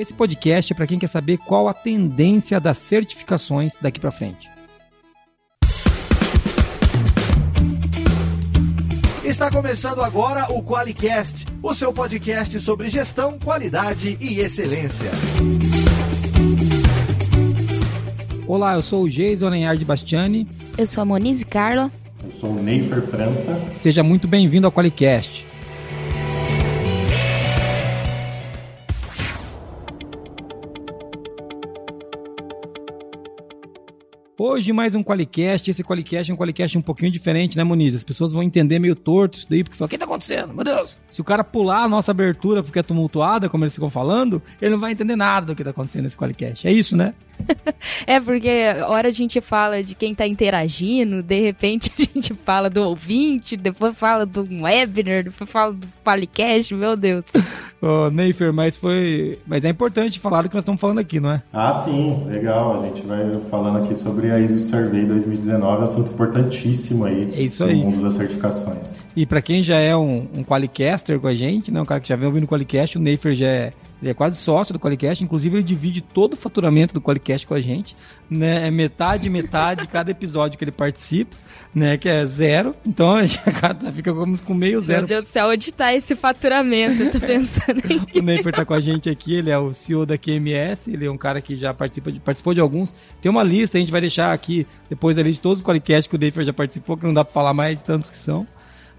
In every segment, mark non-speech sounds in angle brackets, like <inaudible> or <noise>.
Esse podcast é para quem quer saber qual a tendência das certificações daqui para frente. Está começando agora o QualiCast, o seu podcast sobre gestão, qualidade e excelência. Olá, eu sou o Jason de Bastiani. Eu sou a Monize Carla. Eu sou o Neifer França. Seja muito bem-vindo ao QualiCast. Hoje mais um Qualicast. Esse Qualicast é um Qualicast um pouquinho diferente, né, Moniz? As pessoas vão entender meio torto isso daí, porque falam, o que tá acontecendo? Meu Deus! Se o cara pular a nossa abertura porque é tumultuada, como eles ficam falando, ele não vai entender nada do que tá acontecendo nesse Qualicast. É isso, né? <laughs> é, porque hora a gente fala de quem tá interagindo, de repente a gente fala do ouvinte, depois fala do webinar, depois fala do Qualicast, meu Deus. <laughs> Ô, oh, Neifer, mas foi. Mas é importante falar do que nós estamos falando aqui, não é? Ah, sim, legal. A gente vai falando aqui sobre a ISO Survey 2019, assunto importantíssimo aí, é isso aí. no mundo das certificações. E para quem já é um, um Qualicaster com a gente, né, um cara que já vem ouvindo o Qualicast, o Neifer já é ele é quase sócio do Qualicast, inclusive ele divide todo o faturamento do Qualicast com a gente, né? É metade, metade de cada episódio que ele participa, né? Que é zero. Então a gente <laughs> fica com meio zero. Meu Deus do céu, onde tá esse faturamento? Eu tô <laughs> pensando em... o Neifer tá com a gente aqui, ele é o CEO da QMS, ele é um cara que já participa de, participou de alguns. Tem uma lista, a gente vai deixar aqui depois a lista de todos os Qualicast que o Neifer já participou, que não dá pra falar mais tantos que são.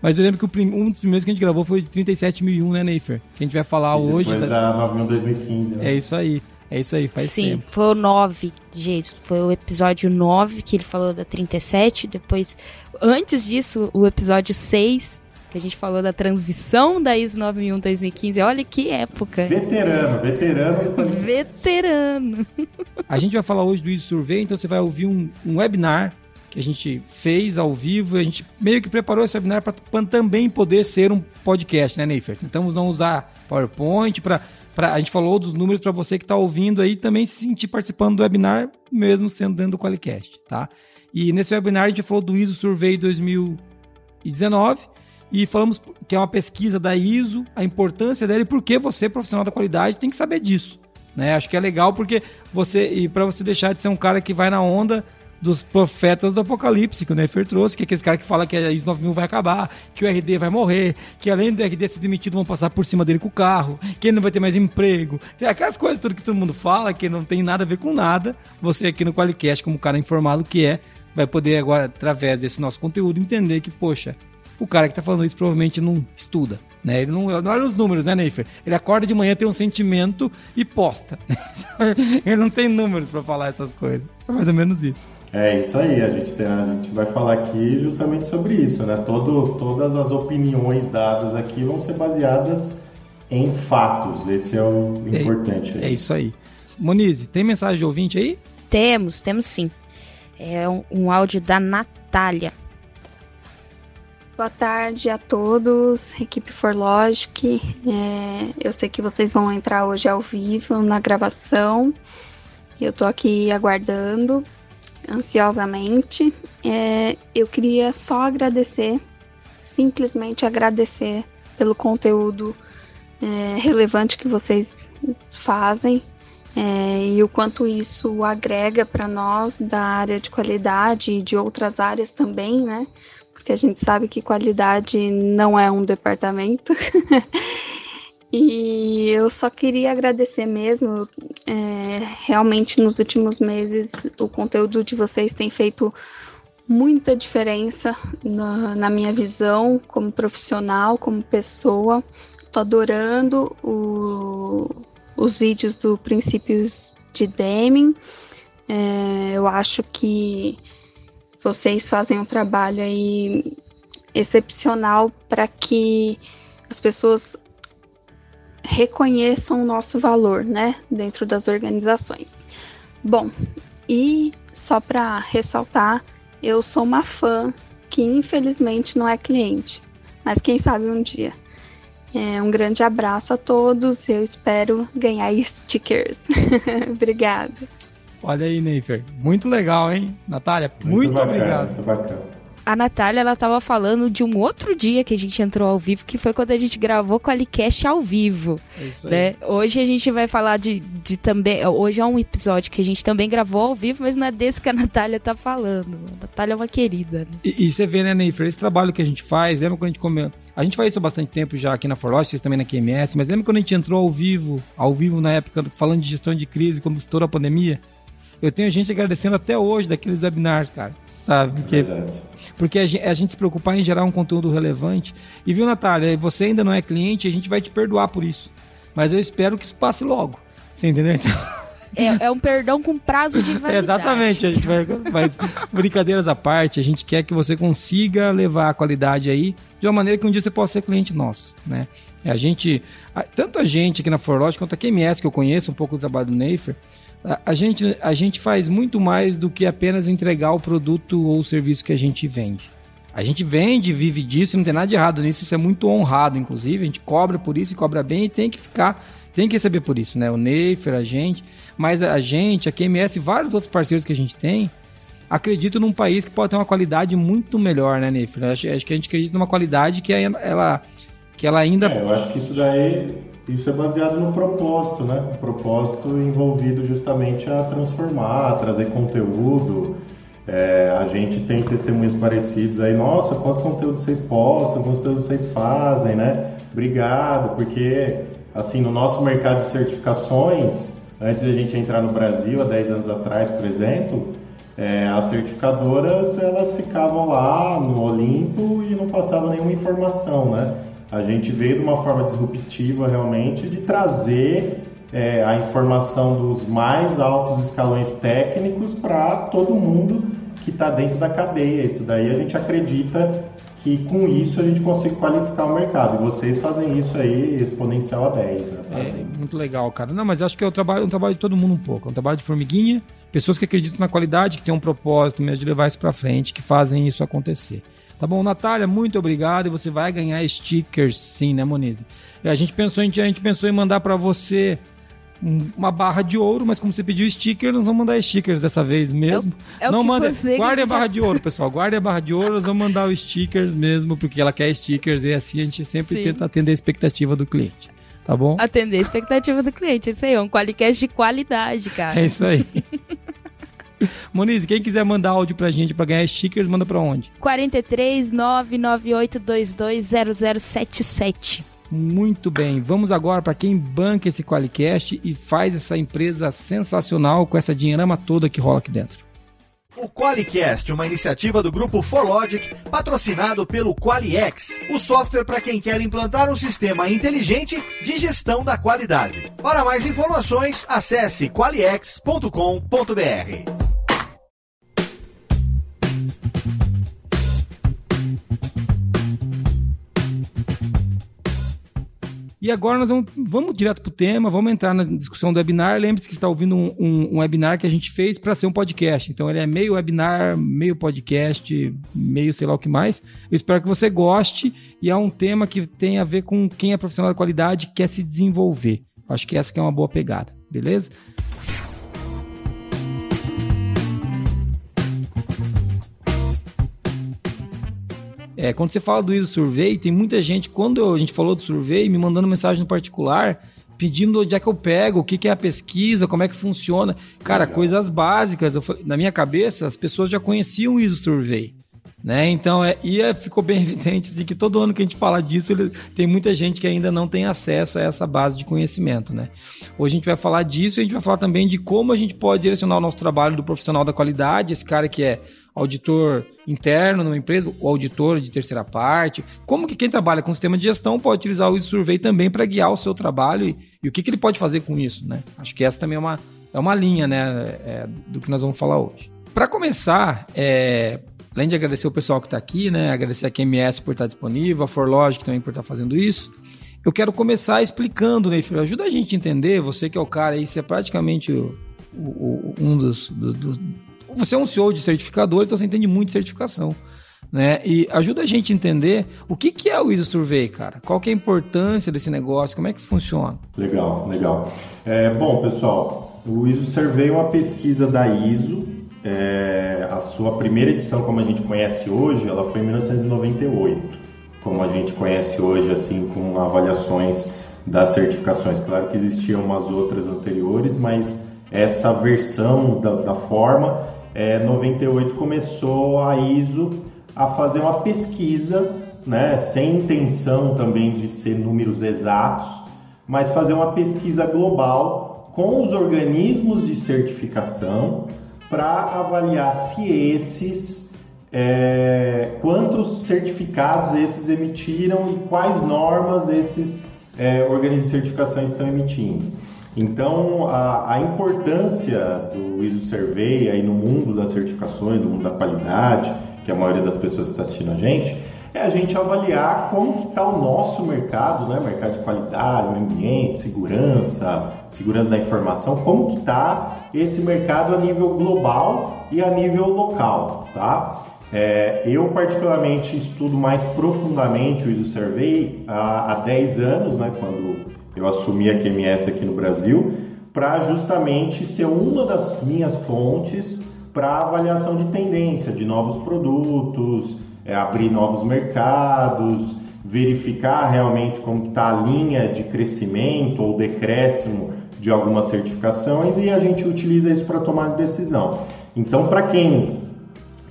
Mas eu lembro que prim... um dos primeiros que a gente gravou foi de 37.001, né, Neifer? Que a gente vai falar e hoje. Depois da, da 9.000 2015, né? É isso aí. É isso aí, faz Sim, tempo. foi o 9, gente. Foi o episódio 9 que ele falou da 37. Depois, antes disso, o episódio 6, que a gente falou da transição da ISO 9001 2015. Olha que época. Veterano, veterano. <laughs> Veterano. A gente vai falar hoje do ISO Survey, então você vai ouvir um, um webinar que a gente fez ao vivo. A gente meio que preparou esse webinar para também poder ser um podcast, né, Neifer? Tentamos não usar PowerPoint para. A gente falou dos números para você que está ouvindo aí também se sentir participando do webinar, mesmo sendo dentro do Qualicast, tá? E nesse webinar a gente falou do ISO Survey 2019 e falamos que é uma pesquisa da ISO, a importância dela e por que você, profissional da qualidade, tem que saber disso. Né? Acho que é legal porque você, e para você deixar de ser um cara que vai na onda dos profetas do apocalipse que o Nefer trouxe, que é aqueles caras que falam que a ISO 9000 vai acabar, que o RD vai morrer, que além do RD ser demitido vão passar por cima dele com o carro, que ele não vai ter mais emprego. Tem aquelas coisas tudo que todo mundo fala, que não tem nada a ver com nada. Você aqui no Qualicast, como cara informado que é, vai poder agora, através desse nosso conteúdo, entender que, poxa, o cara que está falando isso provavelmente não estuda. Né? Ele não, não olha os números, né, Neifer? Ele acorda de manhã, tem um sentimento e posta. <laughs> ele não tem números para falar essas coisas. É mais ou menos isso. É isso aí, a gente, tem, a gente vai falar aqui justamente sobre isso, né? Todo, todas as opiniões dadas aqui vão ser baseadas em fatos, esse é o é, importante. É, é isso aí. Monize, tem mensagem de ouvinte aí? Temos, temos sim. É um, um áudio da Natália. Boa tarde a todos, equipe Forlogic. É, eu sei que vocês vão entrar hoje ao vivo na gravação. Eu tô aqui aguardando ansiosamente. É, eu queria só agradecer, simplesmente agradecer pelo conteúdo é, relevante que vocês fazem é, e o quanto isso agrega para nós da área de qualidade e de outras áreas também, né? Porque a gente sabe que qualidade não é um departamento. <laughs> E eu só queria agradecer mesmo. É, realmente, nos últimos meses, o conteúdo de vocês tem feito muita diferença na, na minha visão como profissional, como pessoa. Tô adorando o, os vídeos do Princípios de Deming. É, eu acho que vocês fazem um trabalho aí excepcional para que as pessoas reconheçam o nosso valor, né, dentro das organizações. Bom, e só para ressaltar, eu sou uma fã que infelizmente não é cliente, mas quem sabe um dia. É, um grande abraço a todos, eu espero ganhar <laughs> stickers. <laughs> Obrigada. Olha aí, Neifer. Muito legal, hein? Natália, muito, muito bacana, obrigado. Muito bacana. A Natália, ela tava falando de um outro dia que a gente entrou ao vivo, que foi quando a gente gravou com a Alicast ao vivo. É isso aí. Né? Hoje a gente vai falar de, de também. Hoje é um episódio que a gente também gravou ao vivo, mas não é desse que a Natália tá falando. A Natália é uma querida. Né? E, e, você vê, né, Neifer, esse trabalho que a gente faz, lembra quando a gente comeu. A gente faz isso há bastante tempo já aqui na Forlost, vocês também na QMS, mas lembra quando a gente entrou ao vivo, ao vivo na época, falando de gestão de crise, quando estourou a pandemia? Eu tenho gente agradecendo até hoje daqueles webinars, cara. Sabe? Que, porque a gente, a gente se preocupar em gerar um conteúdo relevante. E viu, Natália, você ainda não é cliente, a gente vai te perdoar por isso. Mas eu espero que isso passe logo. Você entendeu? Então... É, é, um perdão com prazo de <laughs> validade. Exatamente, a gente vai, mas brincadeiras à parte, a gente quer que você consiga levar a qualidade aí de uma maneira que um dia você possa ser cliente nosso, né? A gente, tanto a gente aqui na Forlogic quanto a QMS que eu conheço um pouco do trabalho do Neifer, a, gente, a gente faz muito mais do que apenas entregar o produto ou o serviço que a gente vende. A gente vende, vive disso, não tem nada de errado nisso, isso é muito honrado, inclusive. A gente cobra por isso e cobra bem e tem que ficar, tem que receber por isso, né? O Neifer, a gente, mas a gente, a QMS e vários outros parceiros que a gente tem, acredito num país que pode ter uma qualidade muito melhor, né, Neifer? Acho, acho que a gente acredita numa qualidade que ela, que ela ainda. É, eu acho que isso daí isso é baseado no propósito, né? O propósito envolvido justamente a transformar, a trazer conteúdo. É, a gente tem testemunhos parecidos aí, nossa, quanto conteúdo vocês postam, quanto conteúdo vocês fazem, né? Obrigado, porque assim, no nosso mercado de certificações, antes de a gente entrar no Brasil, há 10 anos atrás, por exemplo, é, as certificadoras elas ficavam lá no Olimpo e não passavam nenhuma informação, né? A gente veio de uma forma disruptiva realmente de trazer é, a informação dos mais altos escalões técnicos para todo mundo que está dentro da cadeia. Isso daí a gente acredita que com isso a gente consegue qualificar o mercado. E vocês fazem isso aí exponencial a 10, né? É, muito legal, cara. Não, mas acho que é um trabalho, um trabalho de todo mundo um pouco. É um trabalho de formiguinha, pessoas que acreditam na qualidade, que têm um propósito mesmo de levar isso para frente, que fazem isso acontecer. Tá bom, Natália, muito obrigado. E você vai ganhar stickers, sim, né, Monize? A gente pensou em, a gente pensou em mandar para você uma barra de ouro, mas como você pediu sticker, nós vamos mandar stickers dessa vez mesmo. É o, é não manda, guarde a barra de ouro, pessoal. Guarde a barra de ouro, nós vamos mandar os stickers mesmo, porque ela quer stickers e assim a gente sempre Sim. tenta atender a expectativa do cliente. Tá bom? Atender a expectativa do cliente, é isso aí, é um qualicast de qualidade, cara. É isso aí. <laughs> <laughs> Moniz, quem quiser mandar áudio pra gente pra ganhar stickers, manda pra onde? 43 998220077. Muito bem, vamos agora para quem banca esse Qualicast e faz essa empresa sensacional com essa dinheirama toda que rola aqui dentro. O Qualicast, uma iniciativa do grupo Forlogic, patrocinado pelo Qualiex, o software para quem quer implantar um sistema inteligente de gestão da qualidade. Para mais informações, acesse qualiex.com.br. E agora nós vamos, vamos direto para o tema, vamos entrar na discussão do webinar. Lembre-se que está ouvindo um, um, um, webinar que a gente fez para ser um podcast. Então ele é meio webinar, meio podcast, meio sei lá o que mais. Eu espero que você goste e é um tema que tem a ver com quem é profissional da qualidade quer se desenvolver. Acho que essa que é uma boa pegada, beleza? É, quando você fala do ISO Survey, tem muita gente, quando a gente falou do survey, me mandando mensagem no particular, pedindo onde é que eu pego, o que, que é a pesquisa, como é que funciona. Cara, Legal. coisas básicas. Eu, na minha cabeça, as pessoas já conheciam o ISO Survey. Né? Então, é, e é, ficou bem <laughs> evidente assim, que todo ano que a gente fala disso, ele, tem muita gente que ainda não tem acesso a essa base de conhecimento. Né? Hoje a gente vai falar disso e a gente vai falar também de como a gente pode direcionar o nosso trabalho do profissional da qualidade, esse cara que é auditor interno numa empresa, o auditor de terceira parte. Como que quem trabalha com sistema de gestão pode utilizar o Survey também para guiar o seu trabalho e, e, o que, que ele pode fazer com isso, né? Acho que essa também é uma, é uma linha, né, é, do que nós vamos falar hoje. Para começar, é, além de agradecer o pessoal que está aqui, né, agradecer a QMS por estar disponível, a Forlogic também por estar fazendo isso, eu quero começar explicando, né, filho? Ajuda a gente a entender, você que é o cara aí, você é praticamente o, o, um dos, do, do, você é um CEO de certificador, então você entende muito de certificação. Né? E ajuda a gente a entender o que, que é o ISO Survey, cara. Qual que é a importância desse negócio, como é que funciona? Legal, legal. É, bom, pessoal, o ISO Survey é uma pesquisa da ISO é, a sua primeira edição, como a gente conhece hoje, ela foi em 1998, como a gente conhece hoje, assim, com avaliações das certificações. Claro que existiam umas outras anteriores, mas essa versão da, da forma, é, 98 começou a ISO a fazer uma pesquisa, né, sem intenção também de ser números exatos, mas fazer uma pesquisa global com os organismos de certificação para avaliar se esses é, quantos certificados esses emitiram e quais normas esses é, organismos de certificação estão emitindo. Então, a, a, importância do ISO Survey aí no mundo das certificações, no mundo da qualidade, que a maioria das pessoas está assistindo a gente, é a gente avaliar como que está o nosso mercado, né? mercado de qualidade, meio ambiente, segurança, segurança da informação, como que está esse mercado a nível global e a nível local, tá? É, eu particularmente estudo mais profundamente o ISO Survey há, há 10 anos, né, quando eu assumi a QMS aqui no Brasil, para justamente ser uma das minhas fontes para avaliação de tendência de novos produtos, é, abrir novos mercados, verificar realmente como está a linha de crescimento ou decréscimo de algumas certificações e a gente utiliza isso para tomar decisão. Então, para quem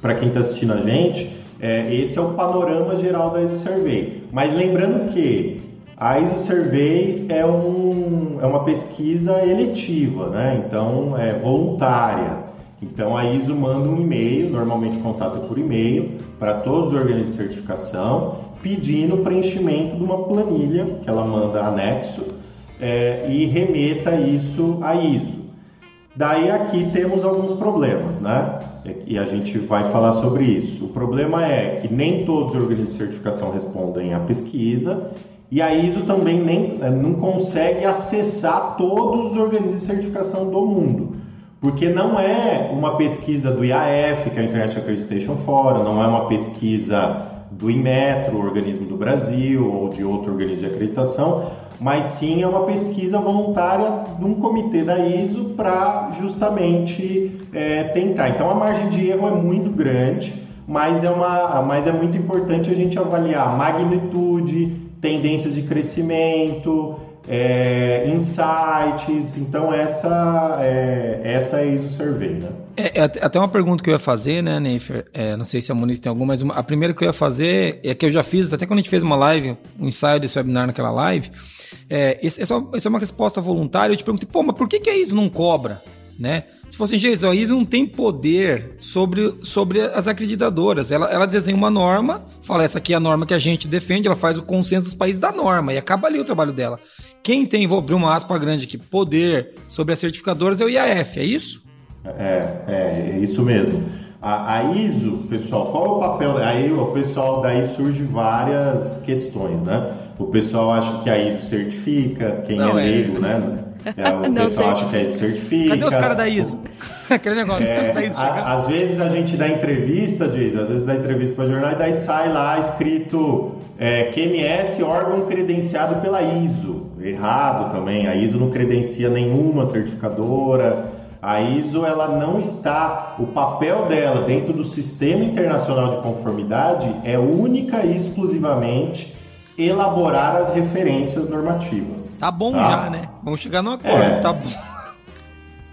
para quem está assistindo a gente, é, esse é o panorama geral da Survey. Mas lembrando que a ISO Survey é, um, é uma pesquisa eletiva, né? então é voluntária. Então a ISO manda um e-mail, normalmente contato por e-mail, para todos os organismos de certificação, pedindo preenchimento de uma planilha que ela manda anexo é, e remeta isso à ISO. Daí aqui temos alguns problemas, né? E a gente vai falar sobre isso. O problema é que nem todos os organismos de certificação respondem à pesquisa e a ISO também nem, é, não consegue acessar todos os organismos de certificação do mundo. Porque não é uma pesquisa do IAF, que é o International Accreditation Forum, não é uma pesquisa do Inmetro, o organismo do Brasil, ou de outro organismo de acreditação, mas sim é uma pesquisa voluntária de um comitê da ISO para justamente é, tentar. Então a margem de erro é muito grande, mas é, uma, mas é muito importante a gente avaliar magnitude, tendências de crescimento, é, insights. Então, essa é, essa é ISO Survey, né? É, é, até uma pergunta que eu ia fazer, né, Neifer? É, não sei se a Muniz tem alguma, mas uma, a primeira que eu ia fazer é que eu já fiz, até quando a gente fez uma live, um ensaio desse webinar naquela live, é, essa, essa é uma resposta voluntária. Eu te perguntei, pô, mas por que, que a ISO não cobra, né? Se fosse gente, a ISO não tem poder sobre, sobre as acreditadoras. Ela, ela desenha uma norma, fala essa aqui é a norma que a gente defende, ela faz o consenso dos países da norma e acaba ali o trabalho dela. Quem tem, vou abrir uma aspa grande aqui, poder sobre as certificadoras é o IAF, é isso? É, é, é isso mesmo. A, a, ISO, pessoal, qual é o papel? Aí o pessoal daí surge várias questões, né? O pessoal acha que a ISO certifica, quem Não, é, é leigo, né? É, o <laughs> não pessoal acha que a ISO certifica. Cadê os caras da ISO? <laughs> Aquele negócio, é, da ISO a, Às vezes a gente dá entrevista, diz, às vezes dá entrevista para jornal e daí sai lá escrito é, QMS, órgão credenciado pela ISO. Errado também, a ISO não credencia nenhuma certificadora. A ISO ela não está, o papel dela dentro do sistema internacional de conformidade é única e exclusivamente elaborar as referências normativas. Tá bom tá? já, né? Vamos chegar no acordo, é. tá bom. <laughs>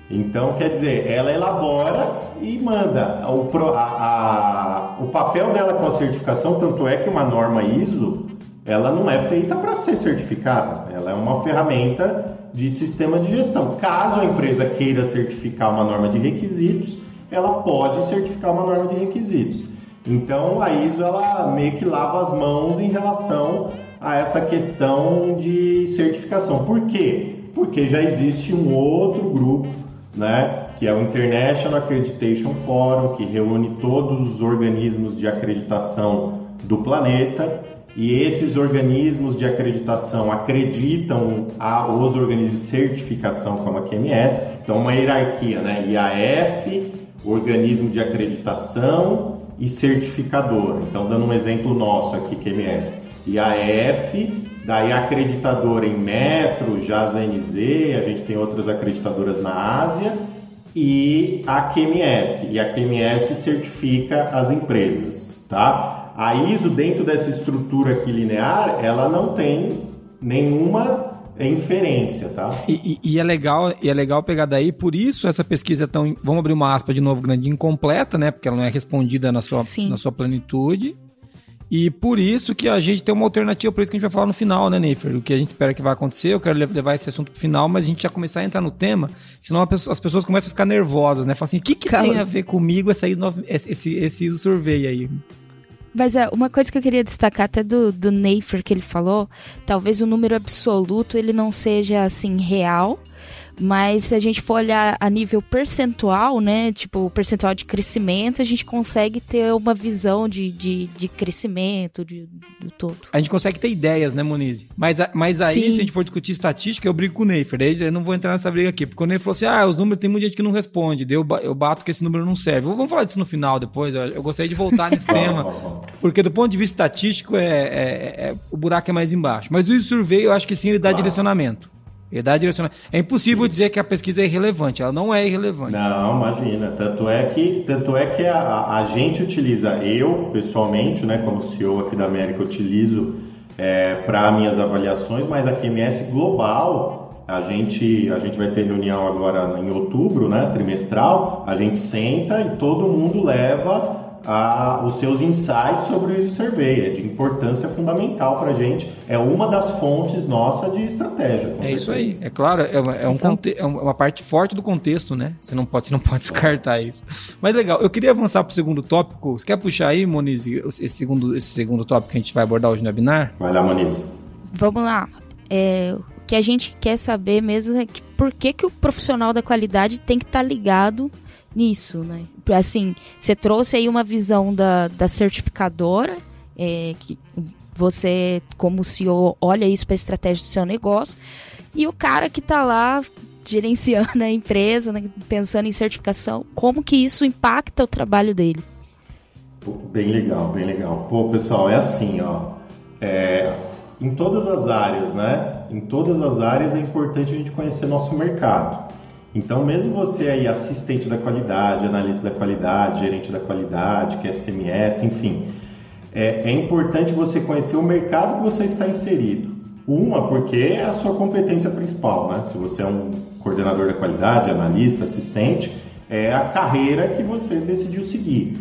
Então, quer dizer, ela elabora e manda. O, a, a, o papel dela com a certificação, tanto é que uma norma ISO, ela não é feita para ser certificada. Ela é uma ferramenta de sistema de gestão. Caso a empresa queira certificar uma norma de requisitos, ela pode certificar uma norma de requisitos. Então a ISO ela meio que lava as mãos em relação a essa questão de certificação. Por quê? Porque já existe um outro grupo, né, que é o International Accreditation Forum, que reúne todos os organismos de acreditação do planeta, e esses organismos de acreditação acreditam aos organismos de certificação como a QMS, então uma hierarquia, né, IAF, organismo de acreditação, e certificadora. Então, dando um exemplo nosso aqui, QMS, IAF, daí acreditadora em Metro, JAS ANZ, a gente tem outras acreditadoras na Ásia, e a QMS. E a QMS certifica as empresas, tá? A ISO, dentro dessa estrutura aqui linear, ela não tem nenhuma inferência, tá? E, e, e, é legal, e é legal pegar daí, por isso essa pesquisa é tão, vamos abrir uma aspa de novo grande, incompleta, né? Porque ela não é respondida na sua, na sua plenitude. E por isso que a gente tem uma alternativa, por isso que a gente vai falar no final, né, Neifer? O que a gente espera que vai acontecer. Eu quero levar esse assunto pro final, mas a gente já começar a entrar no tema, senão as pessoas começam a ficar nervosas, né? Falam assim, o que, que tem a ver comigo essa ISO, esse, esse ISO Survey aí? Mas é, uma coisa que eu queria destacar até do, do Neifer que ele falou, talvez o número absoluto ele não seja assim real, mas se a gente for olhar a nível percentual, né? Tipo, o percentual de crescimento, a gente consegue ter uma visão de, de, de crescimento de, do todo. A gente consegue ter ideias, né, Monize? Mas, mas aí, Sim. se a gente for discutir estatística, eu brigo com o Neifer. Daí eu não vou entrar nessa briga aqui. Porque o Neifer falou assim: ah, os números tem muita gente que não responde. Daí eu, eu bato que esse número não serve. Vamos falar disso no final depois. Eu, eu gostaria de voltar nesse <laughs> tema. Porque do ponto de vista estatístico, é, é, é, o buraco é mais embaixo. Mas o survey, eu acho que sim, ele dá direcionamento. Dá direcionamento. É impossível dizer que a pesquisa é irrelevante, ela não é irrelevante. Não, imagina. Tanto é que, tanto é que a, a gente utiliza, eu pessoalmente, né, como CEO aqui da América, utilizo é, para minhas avaliações, mas a QMS global, a gente, a gente vai ter reunião agora em outubro, né, trimestral, a gente senta e todo mundo leva a, os seus insights sobre o Survey. É de importância fundamental para a gente. É uma das fontes nossa de estratégia. é certeza. isso aí. É claro, é uma, é, um então... é uma parte forte do contexto, né? Você não pode, você não <laughs> pode descartar isso. Mas legal, eu queria avançar para o segundo tópico. Você quer puxar aí, Moniz, esse segundo, esse segundo tópico que a gente vai abordar hoje no webinar? Vai lá, Moniz. Vamos lá. É, o que a gente quer saber mesmo é que por que, que o profissional da qualidade tem que estar tá ligado nisso, né? Assim, você trouxe aí uma visão da, da certificadora, é, que você, como CEO, olha isso para a estratégia do seu negócio, e o cara que está lá gerenciando a empresa, né, pensando em certificação, como que isso impacta o trabalho dele? Bem legal, bem legal. Pô, pessoal, é assim, ó. É, em todas as áreas, né? Em todas as áreas é importante a gente conhecer nosso mercado. Então, mesmo você aí, assistente da qualidade, analista da qualidade, gerente da qualidade, que é SMS, enfim, é, é importante você conhecer o mercado que você está inserido. Uma, porque é a sua competência principal, né? Se você é um coordenador da qualidade, analista, assistente, é a carreira que você decidiu seguir.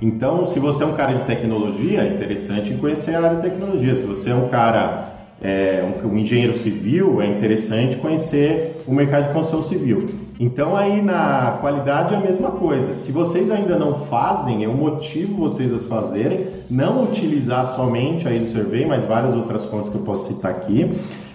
Então, se você é um cara de tecnologia, é interessante conhecer a área de tecnologia. Se você é um cara é, um, um, engenheiro civil, é interessante conhecer o mercado de construção civil. Então aí na qualidade é a mesma coisa. Se vocês ainda não fazem, eu motivo vocês a fazerem, não utilizar somente a ISO Survey, mas várias outras fontes que eu posso citar aqui,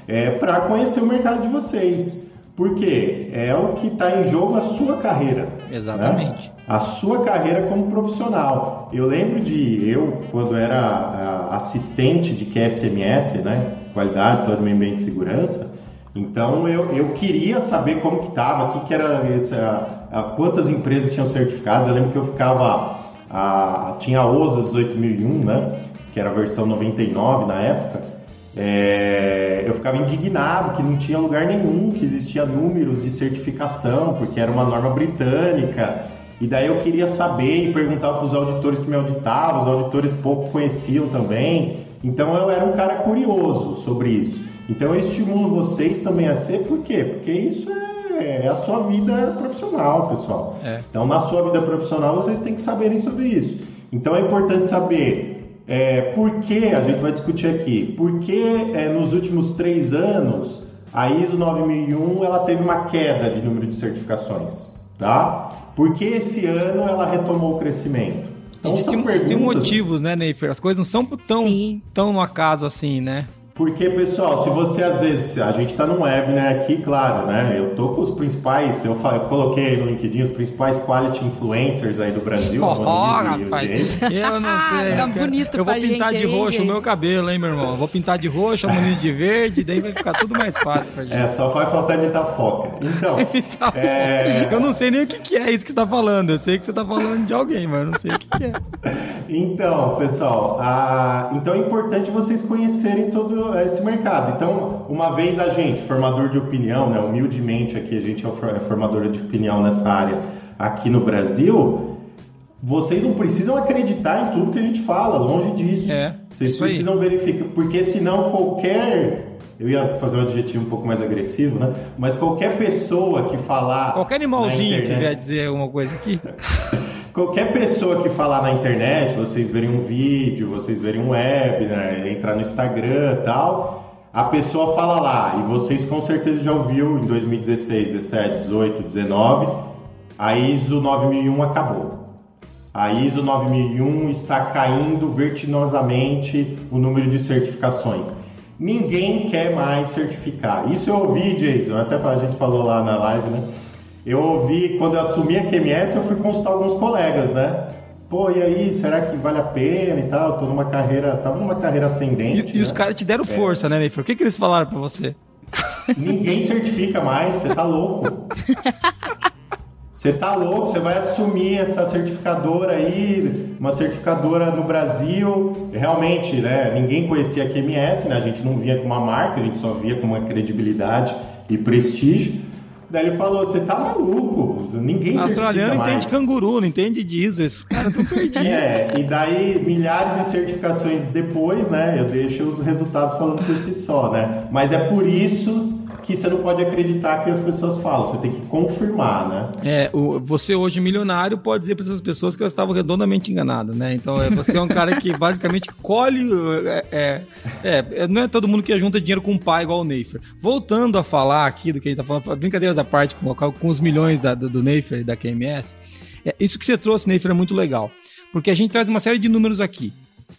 é, para conhecer o mercado de vocês. Porque é o que está em jogo a sua carreira. Né? Exatamente. Né? A sua carreira como profissional. Eu lembro de eu, quando era assistente de QSMS, né? Qualidade, Saúde, Meio Ambiente e Segurança, então eu, eu queria saber como que estava, que, que era quantas empresas tinham certificados. Eu lembro que eu ficava, a, tinha a OSA 18001, né? Que era a versão 99 na época é, eu ficava indignado que não tinha lugar nenhum, que existia números de certificação, porque era uma norma britânica. E daí eu queria saber e perguntava para os auditores que me auditavam, os auditores pouco conheciam também. Então eu era um cara curioso sobre isso. Então eu estimulo vocês também a ser, por quê? Porque isso é, é a sua vida profissional, pessoal. É. Então na sua vida profissional vocês têm que saberem sobre isso. Então é importante saber é, por que, a gente vai discutir aqui, por que é, nos últimos três anos a ISO 9001 ela teve uma queda de número de certificações, tá? Por que esse ano ela retomou o crescimento? Então, existem, motivos, né, Neifer? As coisas não são tão, tão no acaso assim, né? Porque, pessoal, se você às vezes, a gente está num webinar aqui, claro, né? Eu tô com os principais, eu, eu coloquei aí no LinkedIn os principais quality influencers aí do Brasil. Oh, rapaz, <laughs> eu não sei. Tá bonito Eu vou pintar de roxo o meu cabelo, hein, meu irmão? Eu vou pintar de roxo, a Muniz de verde, daí vai ficar tudo mais fácil pra gente. É, só vai faltar imitar foca. Então, <laughs> é... eu não sei nem o que, que é isso que você tá falando. Eu sei que você tá falando de alguém, mas eu não sei o que, que é. <laughs> Então, pessoal, a... então é importante vocês conhecerem todo esse mercado. Então, uma vez a gente, formador de opinião, né, humildemente aqui, a gente é, é formador de opinião nessa área aqui no Brasil, vocês não precisam acreditar em tudo que a gente fala, longe disso. É, vocês precisam aí. verificar, porque senão qualquer eu ia fazer um adjetivo um pouco mais agressivo, né? Mas qualquer pessoa que falar. Qualquer animalzinho internet, que vier dizer alguma coisa aqui. <laughs> qualquer pessoa que falar na internet, vocês verem um vídeo, vocês verem um web, né? entrar no Instagram tal, a pessoa fala lá, e vocês com certeza já ouviu em 2016, 17, 18, 19, a ISO 9001 acabou. A ISO 9001 está caindo vertiginosamente o número de certificações. Ninguém quer mais certificar. Isso eu ouvi, Jason, até a gente falou lá na live, né? Eu ouvi, quando eu assumi a QMS, eu fui consultar alguns colegas, né? Pô, e aí, será que vale a pena e tal? Tô numa carreira, tava numa carreira ascendente. E, né? os caras te deram é. força, né, Neyfer? O que, que eles falaram pra você? Ninguém certifica mais, você tá louco. Você tá louco, você vai assumir essa certificadora aí, uma certificadora no Brasil. Realmente, né? Ninguém conhecia a QMS, né? A gente não via com uma marca, a gente só via com uma credibilidade e prestígio. Daí ele falou: Você tá maluco? Ninguém Australiano mais. entende canguru, não entende disso. Esses caras estão perdidos. É, e daí milhares de certificações depois, né? Eu deixo os resultados falando por si só, né? Mas é por isso que você não pode acreditar que as pessoas falam, você tem que confirmar, né? É, o, você hoje milionário pode dizer para essas pessoas que elas estavam redondamente enganadas, né? Então é, você é um cara que basicamente colhe. É, é, é, não é todo mundo que junta dinheiro com um pai igual o Neifer. Voltando a falar aqui do que a gente tá falando, brincadeiras à parte com, com os milhões da, do, do Neifer e da QMS, é, isso que você trouxe, Neifer, é muito legal. Porque a gente traz uma série de números aqui.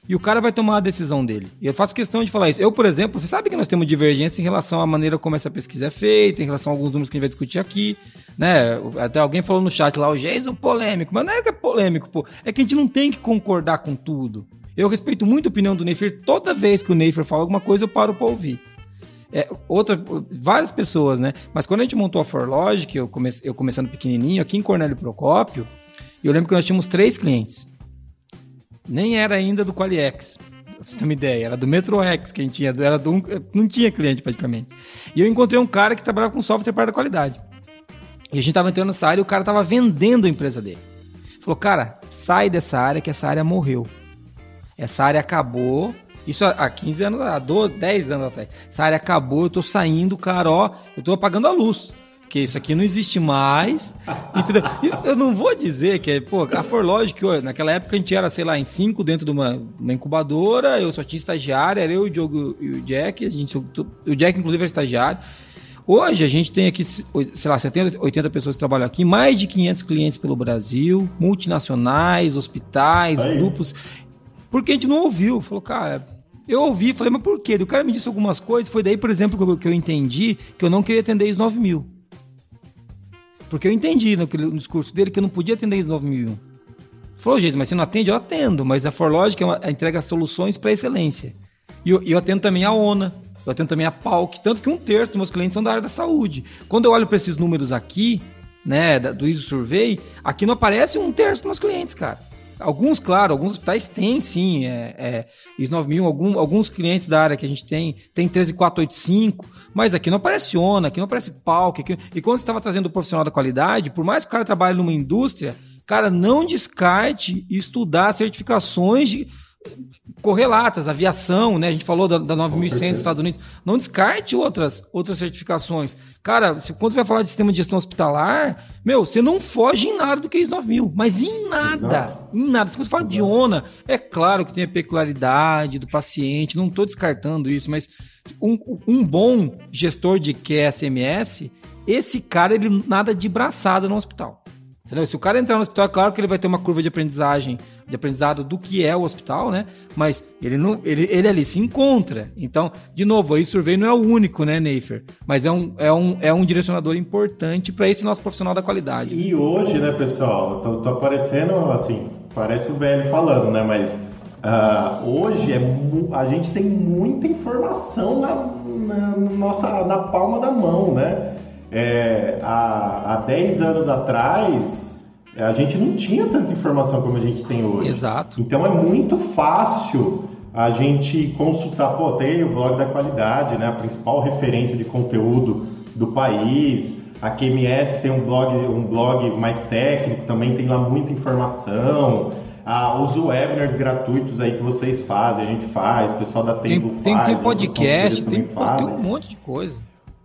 E o cara vai tomar a decisão dele. E eu faço questão de falar isso. Eu, por exemplo, você sabe que nós temos divergência em relação à maneira como essa pesquisa é feita, em relação a alguns números que a gente vai discutir aqui. Né? Até alguém falou no chat lá, o Jason polêmico. Mas não é que é polêmico, pô. É que a gente não tem que concordar com tudo. Eu respeito muito a opinião do Neifer. Toda vez que o Neifer fala alguma coisa, eu paro para ouvir. É, outra, várias pessoas, né? Mas quando a gente montou a ForLogic, eu, come, eu começando pequenininho, aqui em Cornélio Procópio, eu lembro que nós tínhamos três clientes nem era ainda do Qualiex. Pra você ter uma ideia, era do MetroX que a gente tinha, era do, não tinha cliente praticamente. E eu encontrei um cara que trabalhava com software para a qualidade. E a gente tava entrando nessa área e o cara tava vendendo a empresa dele. Falou, cara, sai dessa área que essa área morreu. Essa área acabou. Isso há 15 anos, há 12, 10 anos atrás. Essa área acabou, eu tô saindo, cara, ó, eu tô apagando a luz porque isso aqui não existe mais. <laughs> Entendeu? eu não vou dizer que, pô, a Forlogic, naquela época a gente era, sei lá, em cinco dentro de uma, uma incubadora, eu só tinha estagiário, era eu, o Diogo e o Jack, a gente, o Jack inclusive era estagiário. Hoje a gente tem aqui, sei lá, 70, 80 pessoas que trabalham aqui, mais de 500 clientes pelo Brasil, multinacionais, hospitais, grupos. Porque a gente não ouviu, falou, cara, eu ouvi, falei, mas por quê? O cara me disse algumas coisas, foi daí, por exemplo, que eu, que eu entendi que eu não queria atender os 9 mil. Porque eu entendi no, no discurso dele que eu não podia atender ISO 9001. Falou, gente, mas você não atende? Eu atendo, mas a ForLogic é uma, entrega soluções para excelência. E eu, eu atendo também a ONA, eu atendo também a PALC, tanto que um terço dos meus clientes são da área da saúde. Quando eu olho para esses números aqui, né, do ISO Survey, aqui não aparece um terço dos meus clientes, cara. Alguns, claro, alguns hospitais têm sim, é, é, ISO 9000, algum, alguns clientes da área que a gente tem, tem 13485, mas aqui não aparece ONA, aqui não aparece PALC. Aqui, e quando você estava trazendo o profissional da qualidade, por mais que o cara trabalhe numa indústria, cara, não descarte estudar certificações de correlatas, aviação, né? A gente falou da, da 9100 dos Estados Unidos. Não descarte outras, outras certificações. Cara, se, quando você vai falar de sistema de gestão hospitalar, meu, você não foge em nada do que é ISO 9000, mas em nada, Exato. em nada. Se você fala Exato. de ONA, é claro que tem a peculiaridade do paciente, não estou descartando isso, mas um, um bom gestor de QSMS, esse cara, ele nada de braçada no hospital. Entendeu? Se o cara entrar no hospital, é claro que ele vai ter uma curva de aprendizagem de aprendizado do que é o hospital, né? Mas ele não, ele, ele ali se encontra. Então, de novo, aí survey não é o único, né, Neifer? Mas é um, é um, é um direcionador importante para esse nosso profissional da qualidade. E hoje, né, pessoal, tô aparecendo assim, parece o velho falando, né? Mas uh, hoje é, a gente tem muita informação na, na, nossa, na palma da mão, né? É, há, há 10 anos atrás, a gente não tinha tanta informação como a gente tem hoje. Exato. Então é muito fácil a gente consultar, pô, tem o blog da qualidade, né, a principal referência de conteúdo do país. A QMS tem um blog, um blog mais técnico, também tem lá muita informação. Ah, os webinars gratuitos aí que vocês fazem, a gente faz, o pessoal da Tempo tem, faz. Tem, podcast, tem, tem um monte de coisa.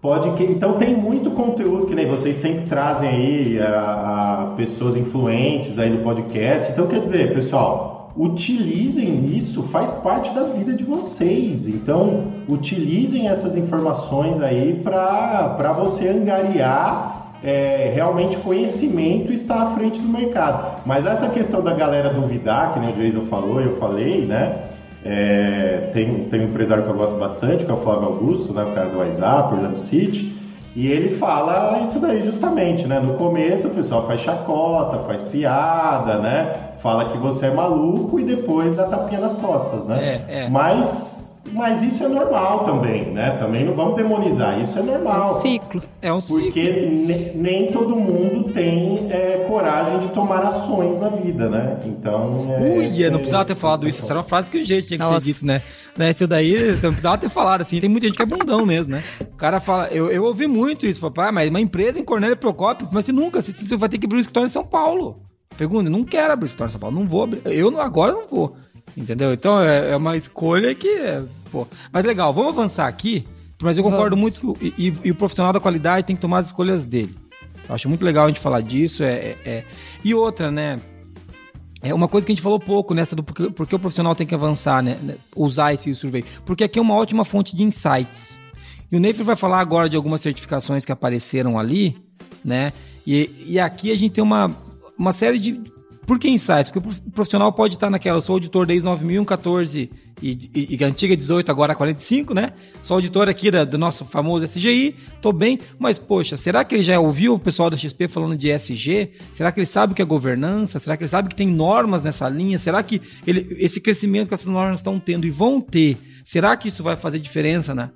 Pode que, então tem muito conteúdo que nem vocês sempre trazem aí a, a pessoas influentes aí no podcast. Então quer dizer, pessoal, utilizem isso, faz parte da vida de vocês. Então utilizem essas informações aí para você angariar é, realmente conhecimento e estar à frente do mercado. Mas essa questão da galera duvidar, que nem o Jason falou, eu falei, né? É, tem, tem um empresário que eu gosto bastante, que é o Flávio Augusto, né, o cara do WhatsApp, Orlando City, e ele fala isso daí justamente, né? No começo o pessoal faz chacota, faz piada, né? Fala que você é maluco e depois dá tapinha nas costas, né? É, é. Mas mas isso é normal também, né? Também não vamos demonizar, isso é normal. É um ciclo. É um ciclo. Porque nem todo mundo tem é, coragem de tomar ações na vida, né? Então. É, Ui, não precisava ter falado isso. Essa era uma frase que o jeito tinha que Nossa. ter dito, né? né? Isso daí, não precisava ter falado assim. Tem muita gente que é bundão mesmo, né? O cara fala, eu, eu ouvi muito isso. Falei, mas uma empresa em Cornélio Procópio, mas você nunca, você, você vai ter que abrir um escritório em São Paulo. Pergunta, não quero abrir escritório em São Paulo, não vou abrir. Eu agora não vou. Entendeu? Então é, é uma escolha que. Pô. Mas legal, vamos avançar aqui. Mas eu concordo vamos. muito que e, e, o profissional da qualidade tem que tomar as escolhas dele. Eu acho muito legal a gente falar disso. É, é, é, E outra, né? É uma coisa que a gente falou pouco nessa do porque, porque o profissional tem que avançar, né? Usar esse survey. Porque aqui é uma ótima fonte de insights. E o Neif vai falar agora de algumas certificações que apareceram ali, né? E, e aqui a gente tem uma, uma série de por que insights? Porque o profissional pode estar naquela, eu sou auditor desde 9014 e, e, e antiga 18, agora 45, né? Sou auditor aqui da, do nosso famoso SGI, tô bem, mas poxa, será que ele já ouviu o pessoal da XP falando de SG? Será que ele sabe o que é governança? Será que ele sabe que tem normas nessa linha? Será que ele, esse crescimento que essas normas estão tendo e vão ter, será que isso vai fazer diferença, né?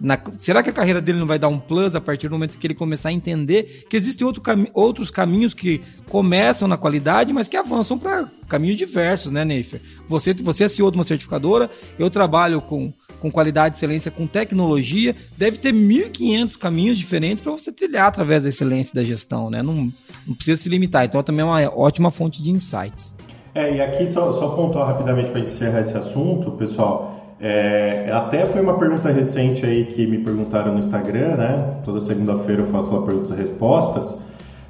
Na, será que a carreira dele não vai dar um plus a partir do momento que ele começar a entender que existem outro cami outros caminhos que começam na qualidade, mas que avançam para caminhos diversos, né, Neifer? Você, você é CEO de uma certificadora, eu trabalho com, com qualidade, excelência, com tecnologia, deve ter 1.500 caminhos diferentes para você trilhar através da excelência da gestão, né? Não, não precisa se limitar. Então, também é uma ótima fonte de insights. É, e aqui só, só pontuar rapidamente para encerrar esse assunto, pessoal. É, até foi uma pergunta recente aí que me perguntaram no Instagram, né? Toda segunda-feira eu faço lá perguntas e respostas.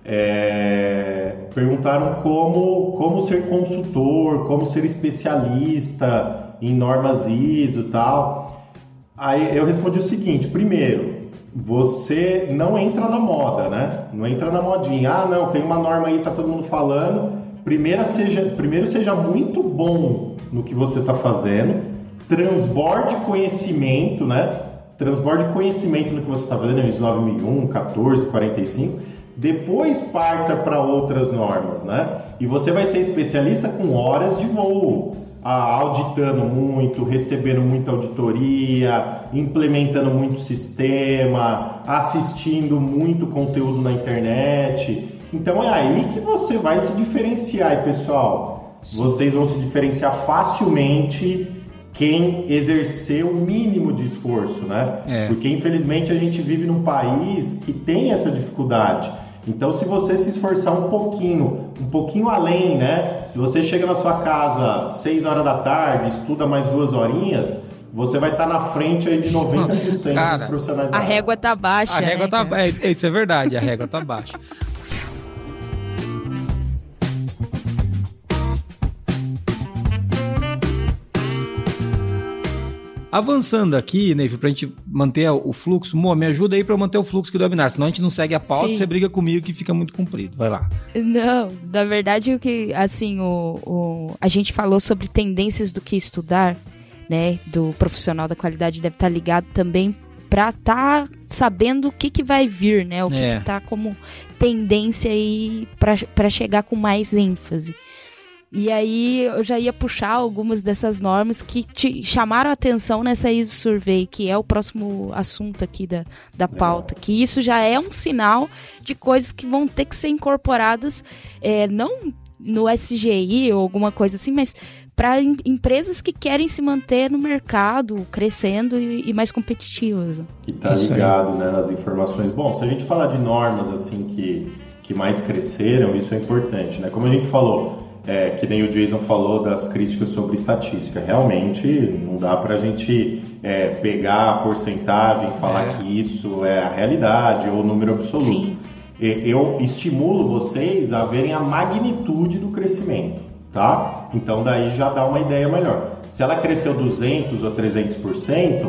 É, perguntaram como, como ser consultor, como ser especialista em normas ISO e tal. Aí eu respondi o seguinte: primeiro, você não entra na moda, né? Não entra na modinha. Ah, não, tem uma norma aí, tá todo mundo falando. Primeiro seja, primeiro seja muito bom no que você está fazendo transborde conhecimento, né? Transborde conhecimento no que você está fazendo, ISO 9001, 14, 45. Depois parta para outras normas, né? E você vai ser especialista com horas de voo, auditando muito, recebendo muita auditoria, implementando muito sistema, assistindo muito conteúdo na internet. Então é aí que você vai se diferenciar, e pessoal. Vocês vão se diferenciar facilmente quem exercer o mínimo de esforço, né? É. Porque infelizmente a gente vive num país que tem essa dificuldade. Então, se você se esforçar um pouquinho, um pouquinho além, né? Se você chega na sua casa 6 horas da tarde, estuda mais duas horinhas, você vai estar na frente aí de 90% <laughs> Cara, dos profissionais da A régua tá baixa. A régua né, tá baixa. Isso é verdade, a régua tá baixa. <laughs> Avançando aqui, Neiva, pra gente manter o fluxo, Mo, me ajuda aí pra manter o fluxo aqui do webinar, senão a gente não segue a pauta e você briga comigo que fica muito comprido. Vai lá. Não, na verdade, o que, assim, o, o, a gente falou sobre tendências do que estudar, né, do profissional da qualidade deve estar ligado também para estar tá sabendo o que, que vai vir, né? O que, é. está como tendência aí para chegar com mais ênfase. E aí eu já ia puxar algumas dessas normas que te chamaram a atenção nessa ISO Survey, que é o próximo assunto aqui da, da pauta. Que isso já é um sinal de coisas que vão ter que ser incorporadas, é, não no SGI ou alguma coisa assim, mas para em, empresas que querem se manter no mercado, crescendo e, e mais competitivas. Que tá ligado né, nas informações. Bom, se a gente falar de normas assim que, que mais cresceram, isso é importante. Né? Como a gente falou, é, que nem o Jason falou das críticas sobre estatística. Realmente não dá para a gente é, pegar a porcentagem e falar é. que isso é a realidade ou o número absoluto. Sim. Eu estimulo vocês a verem a magnitude do crescimento, tá? Então daí já dá uma ideia melhor. Se ela cresceu 200 ou 300%,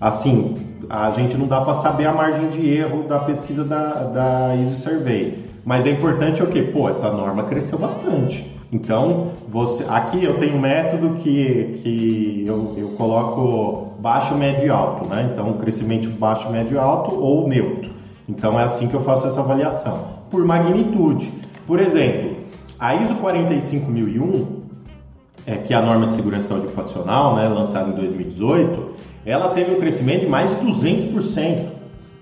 assim, a gente não dá para saber a margem de erro da pesquisa da, da ISO Survey. Mas é importante o quê? Pô, essa norma cresceu bastante. Então, você, aqui eu tenho um método que, que eu, eu coloco baixo, médio e alto, né? Então, crescimento baixo, médio e alto ou neutro. Então, é assim que eu faço essa avaliação. Por magnitude. Por exemplo, a ISO 45001, é, que é a norma de segurança ocupacional, né, lançada em 2018, ela teve um crescimento de mais de 200%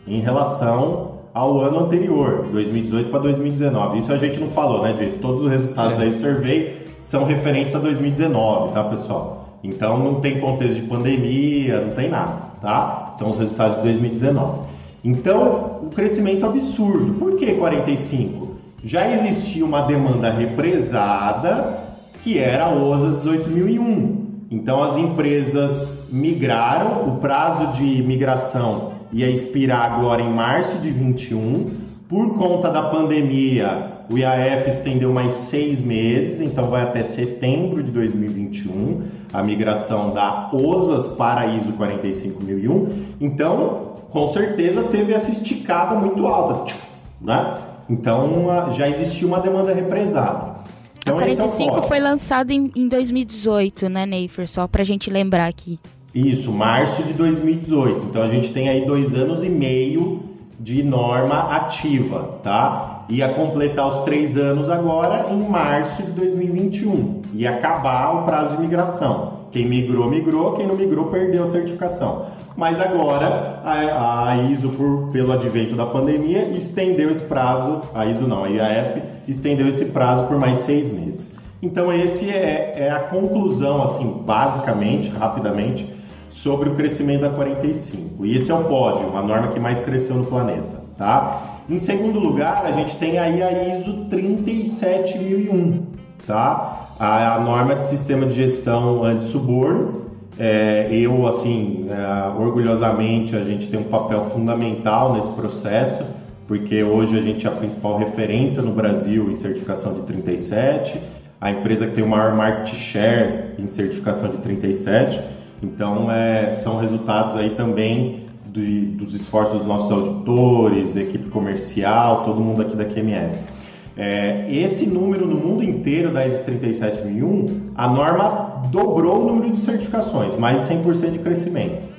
em relação ao ano anterior, 2018 para 2019. Isso a gente não falou, né, Jason? Todos os resultados é. da survey são referentes a 2019, tá, pessoal? Então não tem contexto de pandemia, não tem nada, tá? São os resultados de 2019. Então, o crescimento absurdo. Por que 45? Já existia uma demanda represada que era a OSA 18001. Então as empresas migraram, o prazo de migração ia expirar agora em março de 21. Por conta da pandemia, o IAF estendeu mais seis meses, então vai até setembro de 2021 a migração da OSAS para ISO 45001. Então, com certeza teve essa esticada muito alta, né? Então já existia uma demanda represada. Então, a 45 é foi lançado em, em 2018, né, Neifer? Só para a gente lembrar aqui. Isso, março de 2018. Então a gente tem aí dois anos e meio de norma ativa, tá? Ia completar os três anos agora em março de 2021 e acabar o prazo de migração. Quem migrou, migrou, quem não migrou, perdeu a certificação. Mas agora a, a ISO, por, pelo advento da pandemia, estendeu esse prazo, a ISO não, a IAF, estendeu esse prazo por mais seis meses. Então esse é, é a conclusão, assim, basicamente, rapidamente, sobre o crescimento da 45. E esse é o pódio, a norma que mais cresceu no planeta, tá? Em segundo lugar, a gente tem aí a ISO 37001, tá? A, a norma de sistema de gestão anti-suborno. É, eu, assim, é, orgulhosamente, a gente tem um papel fundamental nesse processo, porque hoje a gente é a principal referência no Brasil em certificação de 37, a empresa que tem o maior market share em certificação de 37. Então, é, são resultados aí também de, dos esforços dos nossos auditores, equipe comercial, todo mundo aqui da QMS. É, esse número no mundo inteiro da ISO 37001, a norma dobrou o número de certificações, mais de 100% de crescimento.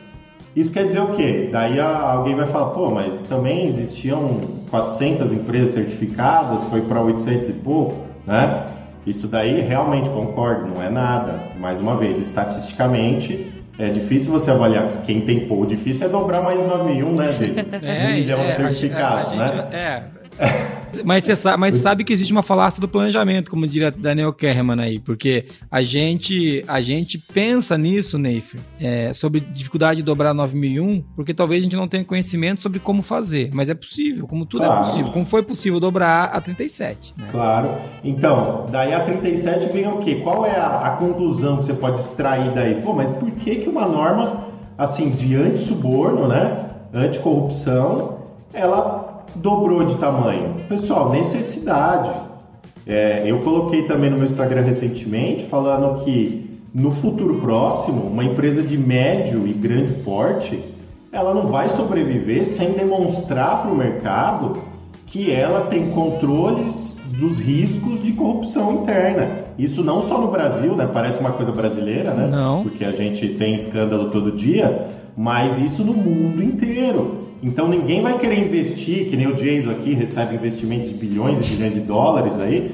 Isso quer dizer o quê? Daí alguém vai falar, pô, mas também existiam 400 empresas certificadas, foi para 800 e pouco, né? Isso daí realmente concordo, não é nada. Mais uma vez, estatisticamente, é difícil você avaliar quem tem pouco. Difícil é dobrar mais 9001, né, Jason? É, um milhão é, certificados, a, a, a né? É. <laughs> Mas você sabe, mas sabe que existe uma falácia do planejamento, como diria Daniel Kerman aí, porque a gente, a gente pensa nisso, Neif, é, sobre dificuldade de dobrar 9001, porque talvez a gente não tenha conhecimento sobre como fazer, mas é possível, como tudo é claro. é possível, como foi possível dobrar a 37. Né? Claro. Então, daí a 37 vem o quê? Qual é a, a conclusão que você pode extrair daí? Pô, mas por que que uma norma assim de anti-suborno, né, anticorrupção, ela dobrou de tamanho? Pessoal, necessidade. É, eu coloquei também no meu Instagram recentemente falando que no futuro próximo, uma empresa de médio e grande porte, ela não vai sobreviver sem demonstrar para o mercado que ela tem controles dos riscos de corrupção interna. Isso não só no Brasil, né? Parece uma coisa brasileira, né? Não. Porque a gente tem escândalo todo dia, mas isso no mundo inteiro. Então ninguém vai querer investir, que nem o Jason aqui recebe investimentos de bilhões e bilhões de dólares aí.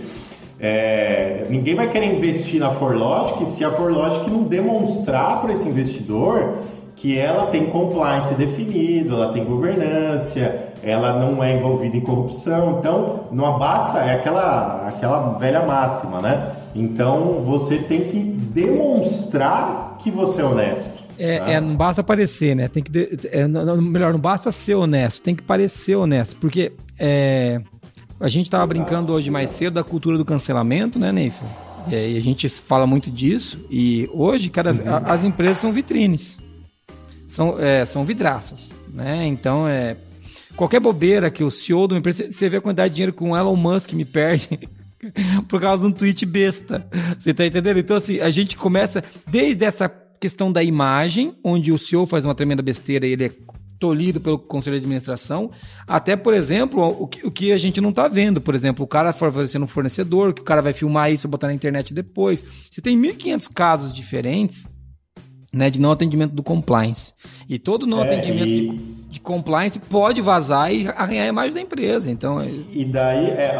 É, ninguém vai querer investir na Forlogic se a Forlogic não demonstrar para esse investidor que ela tem compliance definido, ela tem governança, ela não é envolvida em corrupção. Então, não basta, é aquela, aquela velha máxima, né? Então você tem que demonstrar que você é honesto. É, né? é não basta parecer, né? Tem que é, não, melhor, não basta ser honesto, tem que parecer honesto, porque é, a gente estava brincando hoje mais cedo da cultura do cancelamento, né, Neif? E a gente fala muito disso e hoje cada, uhum. as empresas são vitrines, são, é, são vidraças, né? Então é qualquer bobeira que o CEO de uma empresa, você vê a quantidade de dinheiro que um Elon Musk me perde <laughs> por causa de um tweet besta. Você tá entendendo? Então, assim, a gente começa desde essa questão da imagem, onde o CEO faz uma tremenda besteira e ele é tolhido pelo conselho de administração, até, por exemplo, o que, o que a gente não está vendo. Por exemplo, o cara favorecendo um fornecedor, que o cara vai filmar isso e botar na internet depois. Você tem 1.500 casos diferentes né, de não atendimento do compliance. E todo não é, atendimento e... de, de, compliance pode vazar e arranhar a imagem da empresa. Então, é... E daí, é,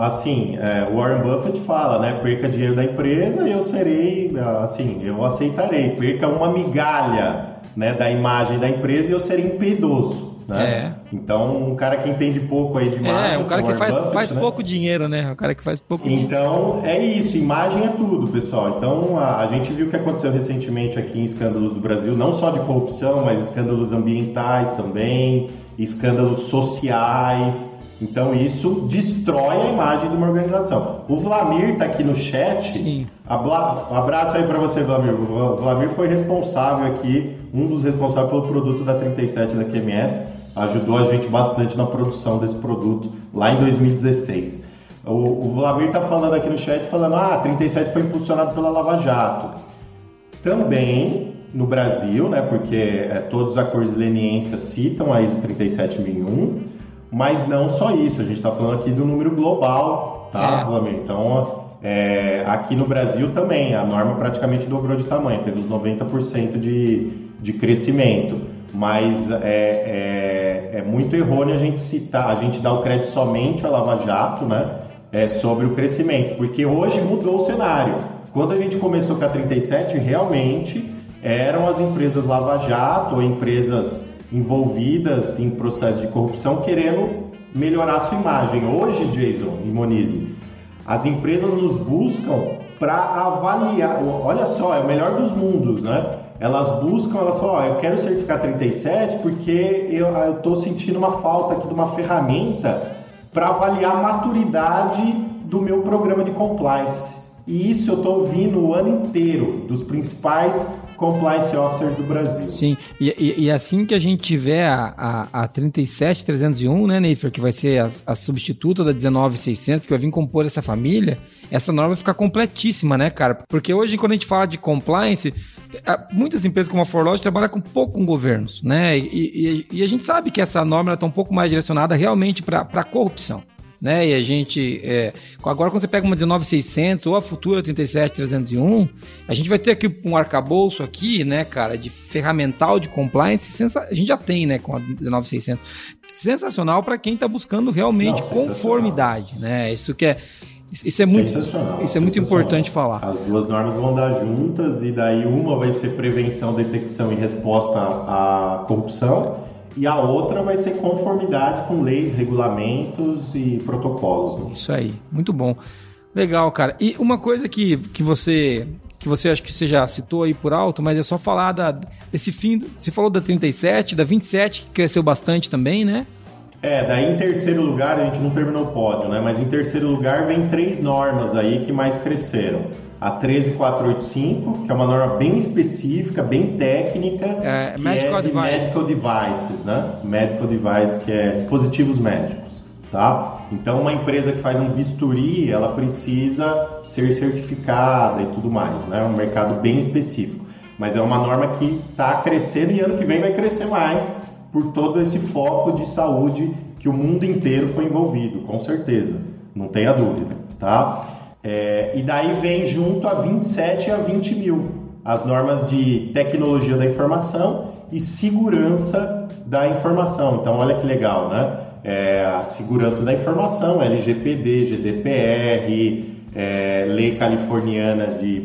assim, é, Warren Buffett fala, né, perca dinheiro da empresa e eu serei, assim, eu aceitarei. Perca uma migalha né, da imagem da empresa e eu serei impiedoso. Né? É. Então, um cara que entende pouco aí de imagem. É, um cara que faz, Buffett, faz né? pouco dinheiro, né? Um cara que faz pouco Então, dinheiro. é isso, imagem é tudo, pessoal. Então, a, a, gente viu o que aconteceu recentemente aqui em escândalos do Brasil, não só de corrupção, mas escândalos ambientais também, escândalos sociais. Então, isso destrói a imagem de uma organização. O Vlamir está aqui no chat. Sim. Abla... Um abraço aí para você, Vlamir. O Vlamir foi responsável aqui um dos responsáveis pelo produto da 37 da QMS, ajudou a gente bastante na produção desse produto lá em 2016. O, o Vladimir está falando aqui no chat, falando, ah, 37 foi impulsionado pela Lava Jato. Também no Brasil, né, porque é, todos os acordos de leniência citam a ISO 37001, mas não só isso, a gente está falando aqui do número global, tá, é. Vladimir? Então, é, aqui no Brasil também, a norma praticamente dobrou de tamanho, teve os 90% de, de crescimento, mas é, é, muito errôneo a gente citar, a gente dar o crédito somente à Lava Jato, né, é, sobre o crescimento, porque hoje mudou o cenário. Quando a gente começou com a 37, realmente eram as empresas Lava Jato ou empresas envolvidas em processo de corrupção querendo melhorar sua imagem. Hoje, Jason e Monize, as empresas nos buscam para avaliar. Olha só, é o melhor dos mundos, né? Elas buscam, elas falam, oh, eu quero certificar 37 porque eu estou sentindo uma falta aqui de uma ferramenta para avaliar a maturidade do meu programa de compliance. E isso eu estou ouvindo o ano inteiro dos principais compliance officers do Brasil. Sim, e, e, e assim que a gente tiver a, a, a 37301, né, Neifer, que vai ser a, a substituta da 19600, que vai vir compor essa família, essa norma vai ficar completíssima, né, cara? Porque hoje, quando a gente fala de compliance, muitas empresas como a Forlog trabalham com pouco com governos, né? E, e, e a gente sabe que essa norma está um pouco mais direcionada realmente para a corrupção. Né? E a gente. É, agora, quando você pega uma 19600 ou a futura 37301, a gente vai ter aqui um arcabouço aqui, né, cara, de ferramental de compliance. Sensa a gente já tem, né, com a 19600. Sensacional para quem está buscando realmente Não, conformidade, né? Isso que é. Isso é muito, isso é muito importante falar. As duas normas vão andar juntas e daí uma vai ser prevenção, detecção e resposta à corrupção e a outra vai ser conformidade com leis, regulamentos e protocolos. Né? Isso aí, muito bom. Legal, cara. E uma coisa que, que você que você acho que você já citou aí por alto, mas é só falar da, desse fim. Você falou da 37, da 27, que cresceu bastante também, né? É, daí em terceiro lugar, a gente não terminou o pódio, né? Mas em terceiro lugar vem três normas aí que mais cresceram. A 13485, que é uma norma bem específica, bem técnica, é, que medical é de devices. medical devices, né? Medical device, que é dispositivos médicos, tá? Então, uma empresa que faz um bisturi, ela precisa ser certificada e tudo mais, né? É um mercado bem específico. Mas é uma norma que está crescendo e ano que vem vai crescer mais, por todo esse foco de saúde que o mundo inteiro foi envolvido, com certeza, não tenha dúvida, tá? É, e daí vem junto a 27 e a 20 mil, as normas de tecnologia da informação e segurança da informação. Então, olha que legal, né? É, a segurança da informação, LGPD, GDPR, é, lei californiana de,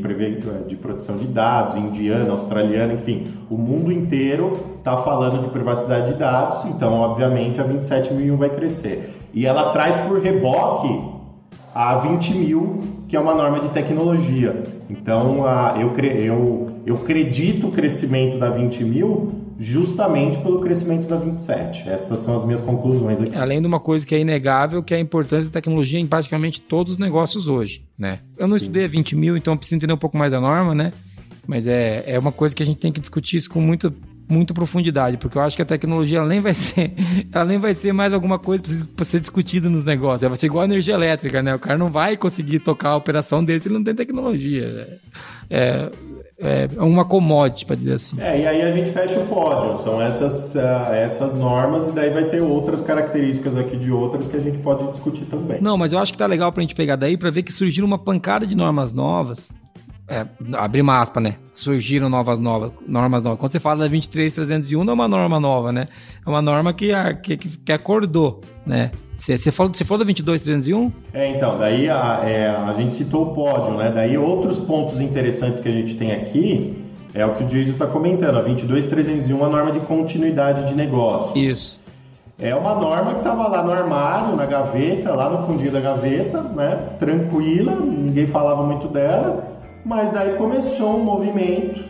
de proteção de dados, indiana, australiana, enfim, o mundo inteiro está falando de privacidade de dados, então, obviamente, a 27001 vai crescer. E ela traz por reboque a 20 mil, que é uma norma de tecnologia. Então, a, eu, eu, eu acredito o crescimento da 20 mil justamente pelo crescimento da 27. Essas são as minhas conclusões aqui. Além de uma coisa que é inegável, que é a importância da tecnologia em praticamente todos os negócios hoje, né? Eu não Sim. estudei a 20 mil, então preciso entender um pouco mais da norma, né? Mas é, é uma coisa que a gente tem que discutir isso com muita, muita profundidade, porque eu acho que a tecnologia nem vai ser, <laughs> ela nem vai ser mais alguma coisa para ser discutida nos negócios. Ela vai ser igual a energia elétrica, né? O cara não vai conseguir tocar a operação dele se ele não tem tecnologia. É, é, é uma commodity, para dizer assim. É, e aí a gente fecha o pódio. São essas, uh, essas normas, e daí vai ter outras características aqui de outras que a gente pode discutir também. Não, mas eu acho que tá legal para a gente pegar daí para ver que surgiram uma pancada de normas novas. É, abrir uma aspa, né? Surgiram novas, novas normas novas. Quando você fala da 23301, não é uma norma nova, né? É uma norma que, que, que acordou, né? Você falou, você falou da 22301? É, então, daí a, é, a gente citou o pódio, né? Daí outros pontos interessantes que a gente tem aqui é o que o Diego está comentando. A 22301 é a norma de continuidade de negócios. Isso. É uma norma que estava lá no armário, na gaveta, lá no fundinho da gaveta, né? Tranquila, ninguém falava muito dela, mas daí começou um movimento,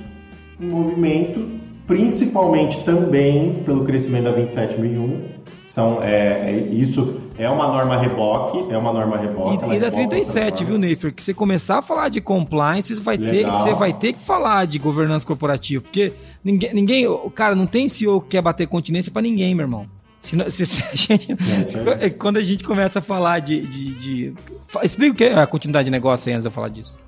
um movimento, principalmente também pelo crescimento da 27001, são, é, é, isso é uma norma reboque, é uma norma reboque. E, e da 37, viu, Neifer? Que você começar a falar de compliance, você vai, ter, você vai ter que falar de governança corporativa, porque ninguém, ninguém, cara, não tem CEO que quer bater continência para ninguém, meu irmão. Se, se, <laughs> se a gente, é quando a gente começa a falar de, de, de... Explica o que é a continuidade de negócio aí antes de eu falar disso.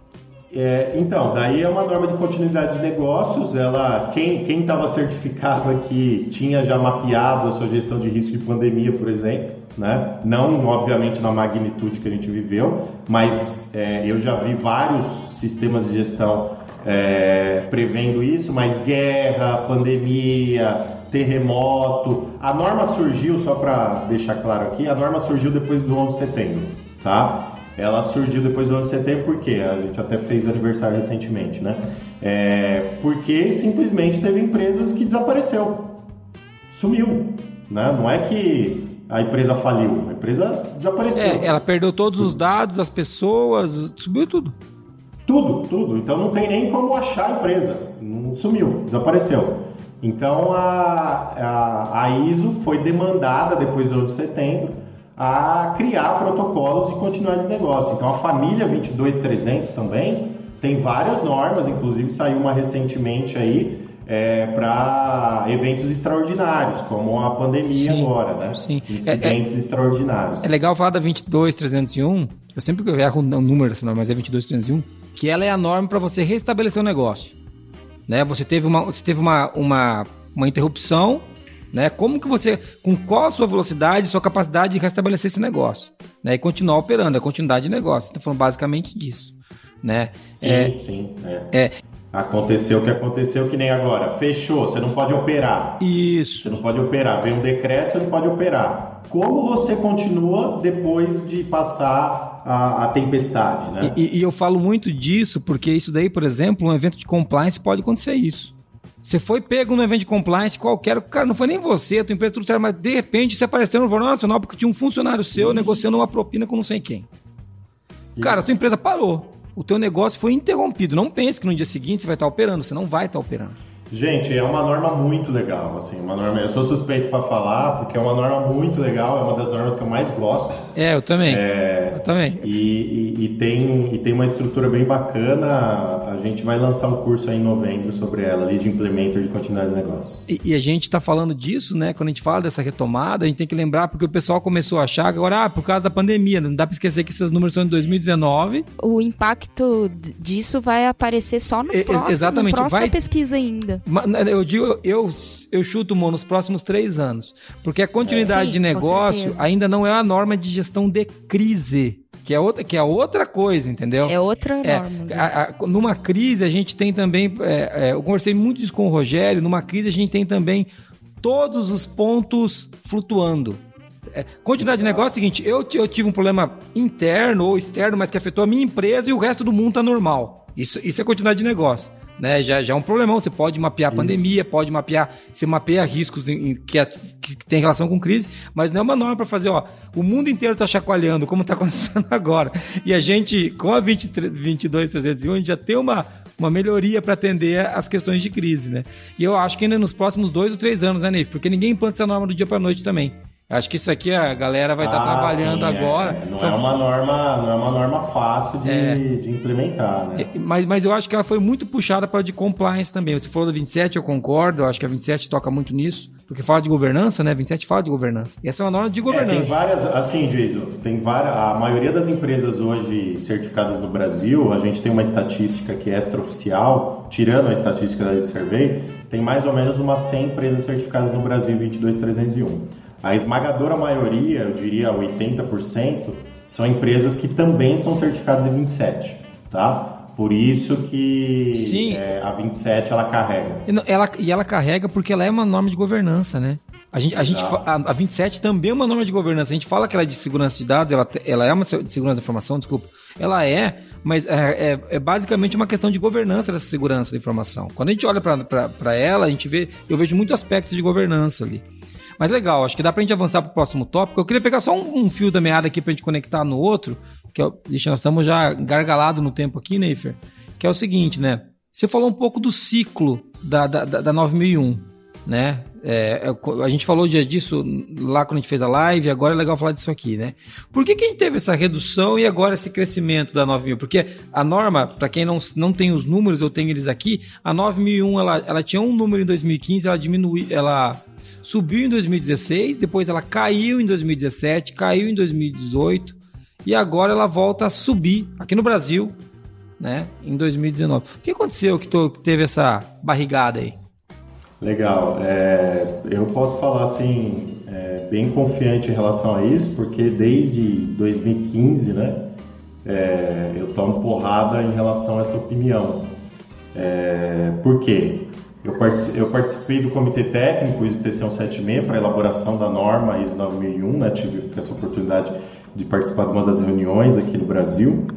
É, então, daí é uma norma de continuidade de negócios. Ela, quem estava certificado aqui tinha já mapeado a sua gestão de risco de pandemia, por exemplo, né? Não, obviamente, na magnitude que a gente viveu, mas é, eu já vi vários sistemas de gestão é, prevendo isso. Mas guerra, pandemia, terremoto, a norma surgiu só para deixar claro aqui. A norma surgiu depois do 11 de setembro, tá? Ela surgiu depois do ano de setembro, por quê? A gente até fez aniversário recentemente, né? É, porque simplesmente teve empresas que desapareceu, sumiu, né? Não é que a empresa faliu, a empresa desapareceu. É, ela perdeu todos os dados, as pessoas, subiu tudo. Tudo, tudo. Então não tem nem como achar a empresa, sumiu, desapareceu. Então a, a, a ISO foi demandada depois do ano de setembro a criar protocolos de continuidade de negócio. Então, a família 22300 também tem várias normas, inclusive saiu uma recentemente aí é, para eventos extraordinários, como a pandemia sim, agora, né? Sim. Incidentes é, é, extraordinários. É legal falar da 22301, eu sempre erro o número dessa norma, mas é 22301, que ela é a norma para você restabelecer o negócio. Né? Você teve uma, você teve uma, uma, uma interrupção né? Como que você, com qual a sua velocidade, sua capacidade de restabelecer esse negócio, né? E continuar operando, a continuidade de negócio. Então, falando basicamente disso, né? Sim, é, sim. É. é. Aconteceu o que aconteceu, que nem agora. Fechou, você não pode operar. Isso. Você não pode operar. Vem um decreto, você não pode operar. Como você continua depois de passar a, a tempestade, né? E, e, eu falo muito disso porque isso daí, por exemplo, um evento de compliance pode acontecer isso. Você foi pego no evento de compliance qualquer, cara, não foi nem você, a tua empresa tudo certo, mas de repente você apareceu no Jornal Nacional porque tinha um funcionário seu negociando uma propina com não sei quem. Cara, a tua empresa parou. O teu negócio foi interrompido. Não pense que no dia seguinte você vai estar operando, você não vai estar operando. Gente, é uma norma muito legal, assim, uma norma. Eu sou suspeito para falar porque é uma norma muito legal, é uma das normas que eu mais gosto. É, eu também. É, eu também. E, e, e, tem e tem uma estrutura bem bacana. A gente vai lançar um curso aí em novembro sobre ela, ali de implementer de continuidade de negócio. E, e a gente está falando disso, né? Quando a gente fala dessa retomada, a gente tem que lembrar porque o pessoal começou a achar agora, ah, por causa da pandemia, não dá para esquecer que esses números são de 2019. O impacto disso vai aparecer só no próximo, Exatamente, próxima vai... pesquisa ainda. Eu digo, eu, eu chuto, Mo, nos próximos três anos. Porque a continuidade Sim, de negócio ainda não é a norma de gestão de crise. Que é outra, que é outra coisa, entendeu? É outra é, norma. É, a, a, numa crise, a gente tem também. É, é, eu conversei muito isso com o Rogério. Numa crise, a gente tem também todos os pontos flutuando. É, continuidade de negócio é o seguinte: eu, eu tive um problema interno ou externo, mas que afetou a minha empresa e o resto do mundo tá normal. Isso, isso é continuidade de negócio. Né? Já, já é um problemão. Você pode mapear a pandemia, pode mapear, você mapeia riscos em, em, que, que, tem relação com crise, mas não é uma norma para fazer, ó, o mundo inteiro está chacoalhando, como está <laughs> acontecendo agora. E a gente, com a 23, 22301, a gente já tem uma, uma melhoria para atender as questões de crise, né? E eu acho que ainda nos próximos dois ou três anos, né, Neif? Porque ninguém implanta essa norma do dia para noite também. Acho que isso aqui a galera vai estar tá ah, trabalhando sim, é. agora. É. Não então, é uma norma, não é uma norma fácil de, é, de implementar, né? É, mas, mas eu acho que ela foi muito puxada para de compliance também. Você falou da 27, eu concordo. Eu acho que a 27 toca muito nisso, porque fala de governança, né? 27 fala de governança. E essa é uma norma de governança. É, tem várias, assim, Jason, tem várias. A maioria das empresas hoje certificadas no Brasil, a gente tem uma estatística que é extraoficial, tirando a estatística da Survey, tem mais ou menos umas 100 empresas certificadas no Brasil 22301. A esmagadora maioria, eu diria 80%, são empresas que também são certificadas em 27, tá? Por isso que é, a 27 ela carrega. Ela, e ela carrega porque ela é uma norma de governança, né? A, gente, a, gente, a, a 27 também é uma norma de governança. A gente fala que ela é de segurança de dados, ela, ela é uma de segurança da informação, desculpa. Ela é, mas é, é, é, basicamente uma questão de governança dessa segurança da informação. Quando a gente olha para ela, a gente vê, eu vejo muitos aspectos de governança ali. Mas legal, acho que dá pra gente avançar pro próximo tópico. Eu queria pegar só um, um fio da meada aqui pra gente conectar no outro, que é, deixa, nós estamos já gargalados no tempo aqui, Neifer, que é o seguinte, né? Você falou um pouco do ciclo da, da, da 9001, né? É, é a gente falou disso lá quando a gente fez a live, agora é legal falar disso aqui, né? Por que, que a gente teve essa redução e agora esse crescimento da 9000? Porque a norma, para quem não, não tem os números, eu tenho eles aqui, a 9001 ela, ela tinha um número em 2015, ela diminuiu, ela subiu em 2016, depois ela caiu em 2017, caiu em 2018 e agora ela volta a subir aqui no Brasil, né, em 2019. O que aconteceu que, teve essa barrigada aí? Legal, é, eu posso falar assim, é, bem confiante em relação a isso, porque desde 2015, né, é, eu tomo porrada em relação a essa opinião. É, por quê? Eu participei, eu participei do comitê técnico ISO TC 176 para elaboração da norma ISO 9001, né? tive essa oportunidade de participar de uma das reuniões aqui no Brasil,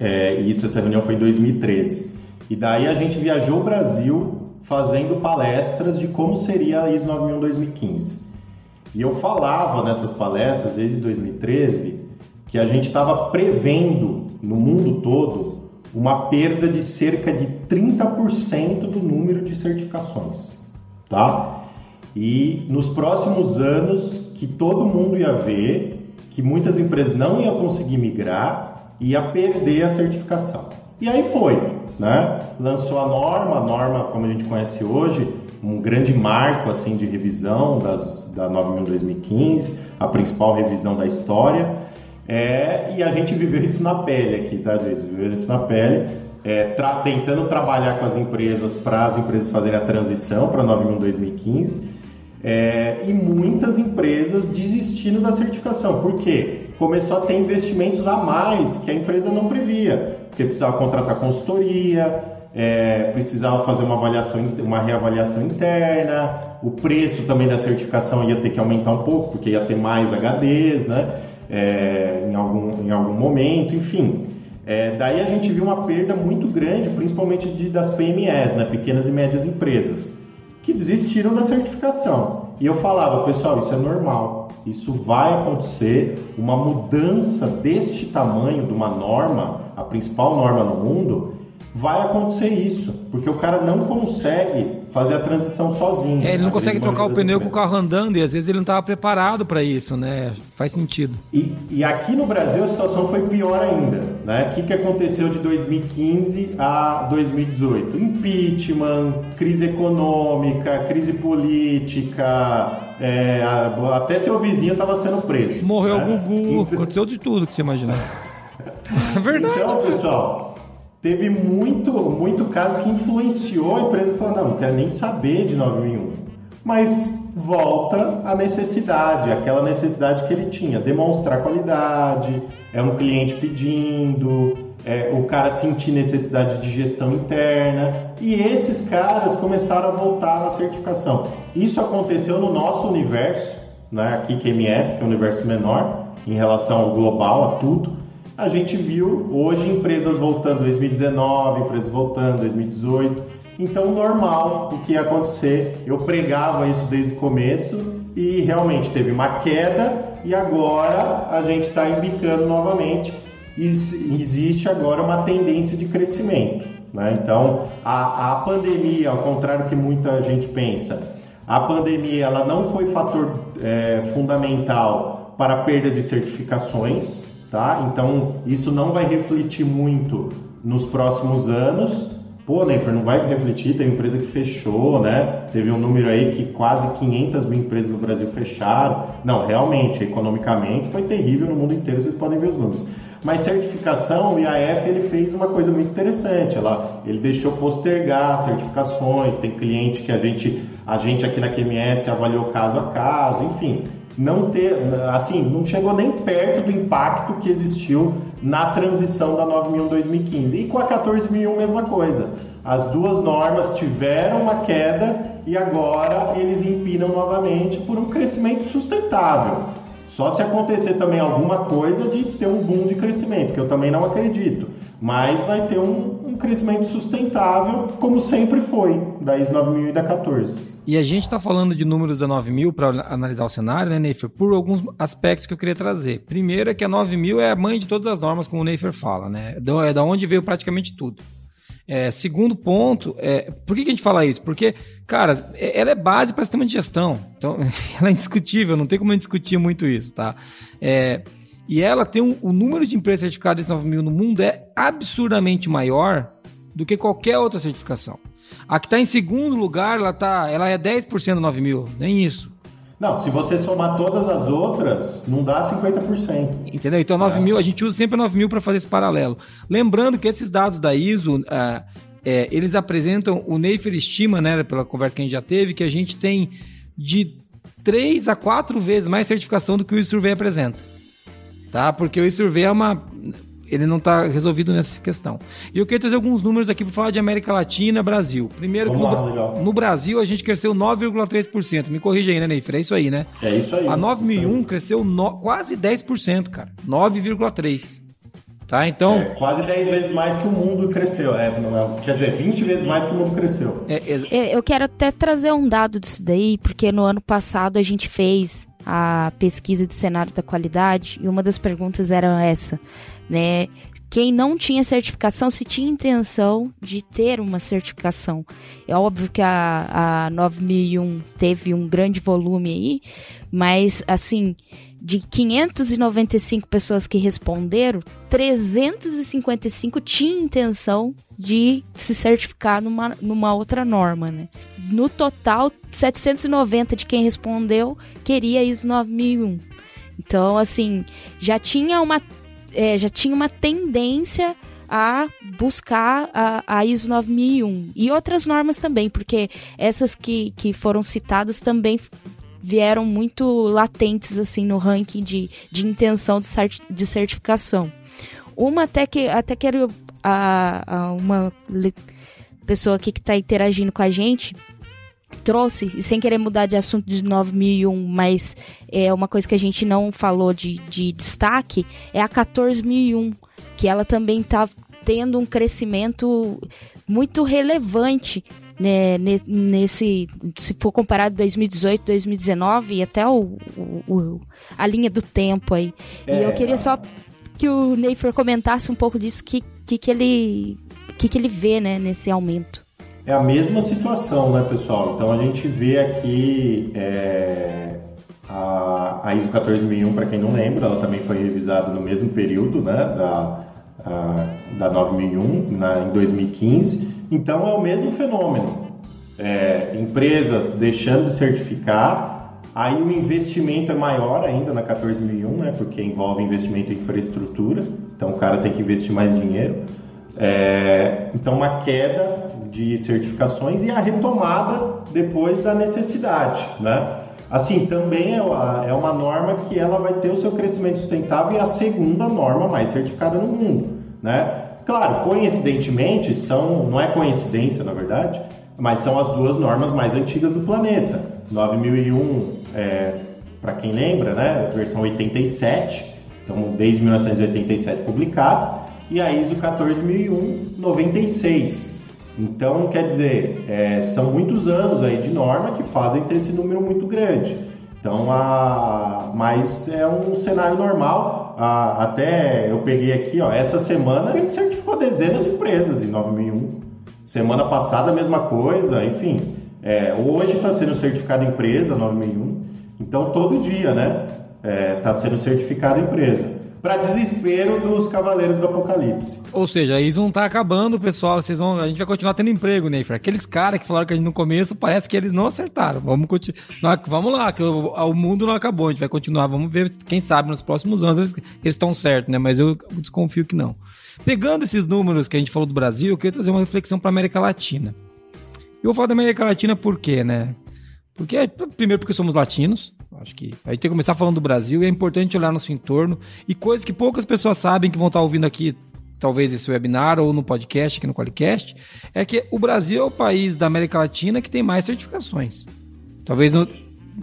é, e isso, essa reunião foi em 2013. E daí a gente viajou o Brasil fazendo palestras de como seria a ISO 9001 2015. E eu falava nessas palestras desde 2013 que a gente estava prevendo no mundo todo uma perda de cerca de 30% do número de certificações, tá? E nos próximos anos que todo mundo ia ver que muitas empresas não iam conseguir migrar e ia perder a certificação. E aí foi, né? Lançou a norma, a norma como a gente conhece hoje, um grande marco assim de revisão das, da 9000 2015, a principal revisão da história é, e a gente viveu isso na pele aqui, tá, Jason? Viveu isso na pele, é, tra tentando trabalhar com as empresas para as empresas fazerem a transição para 91 2015 é, e muitas empresas desistindo da certificação. Por quê? Começou a ter investimentos a mais que a empresa não previa, porque precisava contratar consultoria, é, precisava fazer uma avaliação, uma reavaliação interna, o preço também da certificação ia ter que aumentar um pouco, porque ia ter mais HDs, né? é, em, algum, em algum momento, enfim. É, daí a gente viu uma perda muito grande, principalmente de, das PMEs, né, pequenas e médias empresas, que desistiram da certificação. E eu falava, pessoal, isso é normal, isso vai acontecer, uma mudança deste tamanho de uma norma, a principal norma no mundo, vai acontecer isso, porque o cara não consegue fazer a transição sozinho. É, ele não consegue trocar o pneu com o carro andando e às vezes ele não estava preparado para isso, né? Faz sentido. E, e, aqui no Brasil a situação foi pior ainda, né? O que, que aconteceu de 2015 a 2018? Impeachment, crise econômica, crise política, é, até seu vizinho estava sendo preso. Morreu né? o Gugu, então... aconteceu de tudo que você imaginar. <laughs> É verdade. Então, pessoal, teve muito, muito caso que influenciou a empresa a falar, não, não quero nem saber de 9001. Mas volta a necessidade, aquela necessidade que ele tinha, demonstrar qualidade, é um cliente pedindo, é, o cara sentir necessidade de gestão interna, e esses caras começaram a voltar na certificação. Isso aconteceu no nosso universo, né, aqui QMS, que é um universo menor, em relação ao global, a tudo, a gente viu hoje empresas voltando 2019, empresas voltando 2018. Então, normal o que ia acontecer. Eu pregava isso desde o começo e realmente teve uma queda e agora a gente está embicando novamente. Existe agora uma tendência de crescimento. Né? Então, a, a pandemia, ao contrário que muita gente pensa, a pandemia ela não foi fator é, fundamental para a perda de certificações, tá? Então, isso não vai refletir muito nos próximos anos. Pô, Nenfer, não vai refletir, tem empresa que fechou, né? Teve um número aí que quase 500 mil empresas no Brasil fecharam. Não, realmente, economicamente foi terrível no mundo inteiro, vocês podem ver os números. Mas certificação, o IAF ele fez uma coisa muito interessante. Ela, ele deixou postergar certificações. Tem cliente que a gente, a gente aqui na QMS avaliou caso a caso, enfim. Não ter, assim, não chegou nem perto do impacto que existiu na transição da 9001 2015. E com a 14001 mesma coisa. As duas normas tiveram uma queda e agora eles empinam novamente por um crescimento sustentável. Só se acontecer também alguma coisa de ter um boom de crescimento, que eu também não acredito. Mas vai ter um, um crescimento sustentável, como sempre foi, da ISO 9000 e da 14. E a gente está falando de números da 9000 para analisar o cenário, né, Neifer? Por alguns aspectos que eu queria trazer. Primeiro é que a 9000 é a mãe de todas as normas, como o Neifer fala, né? É da onde veio praticamente tudo. É, segundo ponto, é, por que, que, a gente fala isso? Porque, cara, é, ela é base para sistema de gestão. Então, <laughs> ela é indiscutível, não tem como discutir muito isso, tá? É, e ela tem um, o número de empresas certificadas ISO 9000 no mundo é absurdamente maior do que qualquer outra certificação. A que está em segundo lugar, ela, tá, ela é 10% do 9000, nem isso. Não, se você somar todas as outras, não dá 50%. Entendeu? Então, 9 é. mil, a gente usa sempre 9 mil para fazer esse paralelo. Lembrando que esses dados da ISO, uh, é, eles apresentam, o Neifer estima, né, pela conversa que a gente já teve, que a gente tem de 3 a 4 vezes mais certificação do que o Survey apresenta. Tá? Porque o Survey é uma ele não está resolvido nessa questão. E eu queria trazer alguns números aqui para falar de América Latina, Brasil. Primeiro, no, lá, no, Brasil a gente cresceu 9,3%. Me corrija aí, né, Neifer? É isso aí, né? É isso aí. A 9001 cresceu no, quase 10%, cara. 9,3%. Tá, então... É, quase 10 vezes mais que o mundo cresceu. É, é, quer dizer, 20 vezes mais que o mundo cresceu. É, é... Eu quero até trazer um dado disso daí, porque no ano passado a gente fez a pesquisa de cenário da qualidade e uma das perguntas era essa né? Quem não tinha certificação, se tinha intenção de ter uma certificação. É óbvio que a, a 9001 teve um grande volume aí, mas assim, de 595 pessoas que responderam, 355 tinham intenção de se certificar numa, numa outra norma, né? No total, 790 de quem respondeu queria ISO 9001. Então, assim, já tinha uma é, já tinha uma tendência a buscar a, a, ISO 9001 e outras normas também, porque essas que, que foram citadas também vieram muito latentes assim no ranking de, de intenção de, de certificação. Uma até que até quero a, a uma pessoa aqui que está interagindo com a gente trouxe, e sem querer mudar de assunto de 9001, mas é uma coisa que a gente não falou de, de destaque, é a 14001, que ela também está tendo um crescimento muito relevante né, nesse, se for comparado 2018, 2019 e até o, o, a linha do tempo aí. É, e eu queria só que o Neifer comentasse um pouco disso, que, que, que ele que, que ele vê né, nesse aumento. É a mesma situação, né, pessoal? Então a gente vê aqui é, a, a, ISO 14001, para quem não lembra, ela também foi revisada no mesmo período, né, da, a, da 9001, na, em 2015. Então é o mesmo fenômeno. É, empresas deixando de certificar, aí o investimento é maior ainda na 14001, né, porque envolve investimento em infraestrutura, então o cara tem que investir mais dinheiro. É, então uma queda de certificações e a retomada depois da necessidade, né? Assim, também é uma, é uma norma que ela vai ter o seu crescimento sustentável e a segunda norma mais certificada no mundo, né? Claro, coincidentemente, são, não é coincidência, na verdade, mas são as duas normas mais antigas do planeta. 9001, é, para quem lembra, né, versão 87, então desde 1987 publicado, e a ISO 14001 96. Então, quer dizer, é, são muitos anos aí de norma que fazem ter esse número muito grande. Então, a, mas é um cenário normal. A, até eu peguei aqui, ó, essa semana a gente certificou dezenas de empresas em 9001. Semana passada a mesma coisa, enfim. É, hoje está sendo certificada empresa 9001. Então, todo dia, né? Está é, tá sendo certificada empresa para desespero dos cavaleiros do apocalipse. Ou seja, isso não tá acabando, pessoal. Vocês vão, a gente vai continuar tendo emprego, Neyfer. Aqueles caras que falaram que a gente no começo, parece que eles não acertaram. Vamos continuar. Vamos lá, que o, o, mundo não acabou. A gente vai continuar. Vamos ver, quem sabe nos próximos anos eles estão certos, né? Mas eu desconfio que não. Pegando esses números que a gente falou do Brasil, eu queria trazer uma reflexão para América Latina. Eu vou falar da América Latina por quê, né? Porque, primeiro, porque somos latinos. Acho que a gente tem que começar falando do Brasil e é importante olhar nosso entorno e coisas que poucas pessoas sabem que vão estar ouvindo aqui, talvez esse webinar ou no podcast, aqui no Qualicast, é que o Brasil é o país da América Latina que tem mais certificações. Talvez no,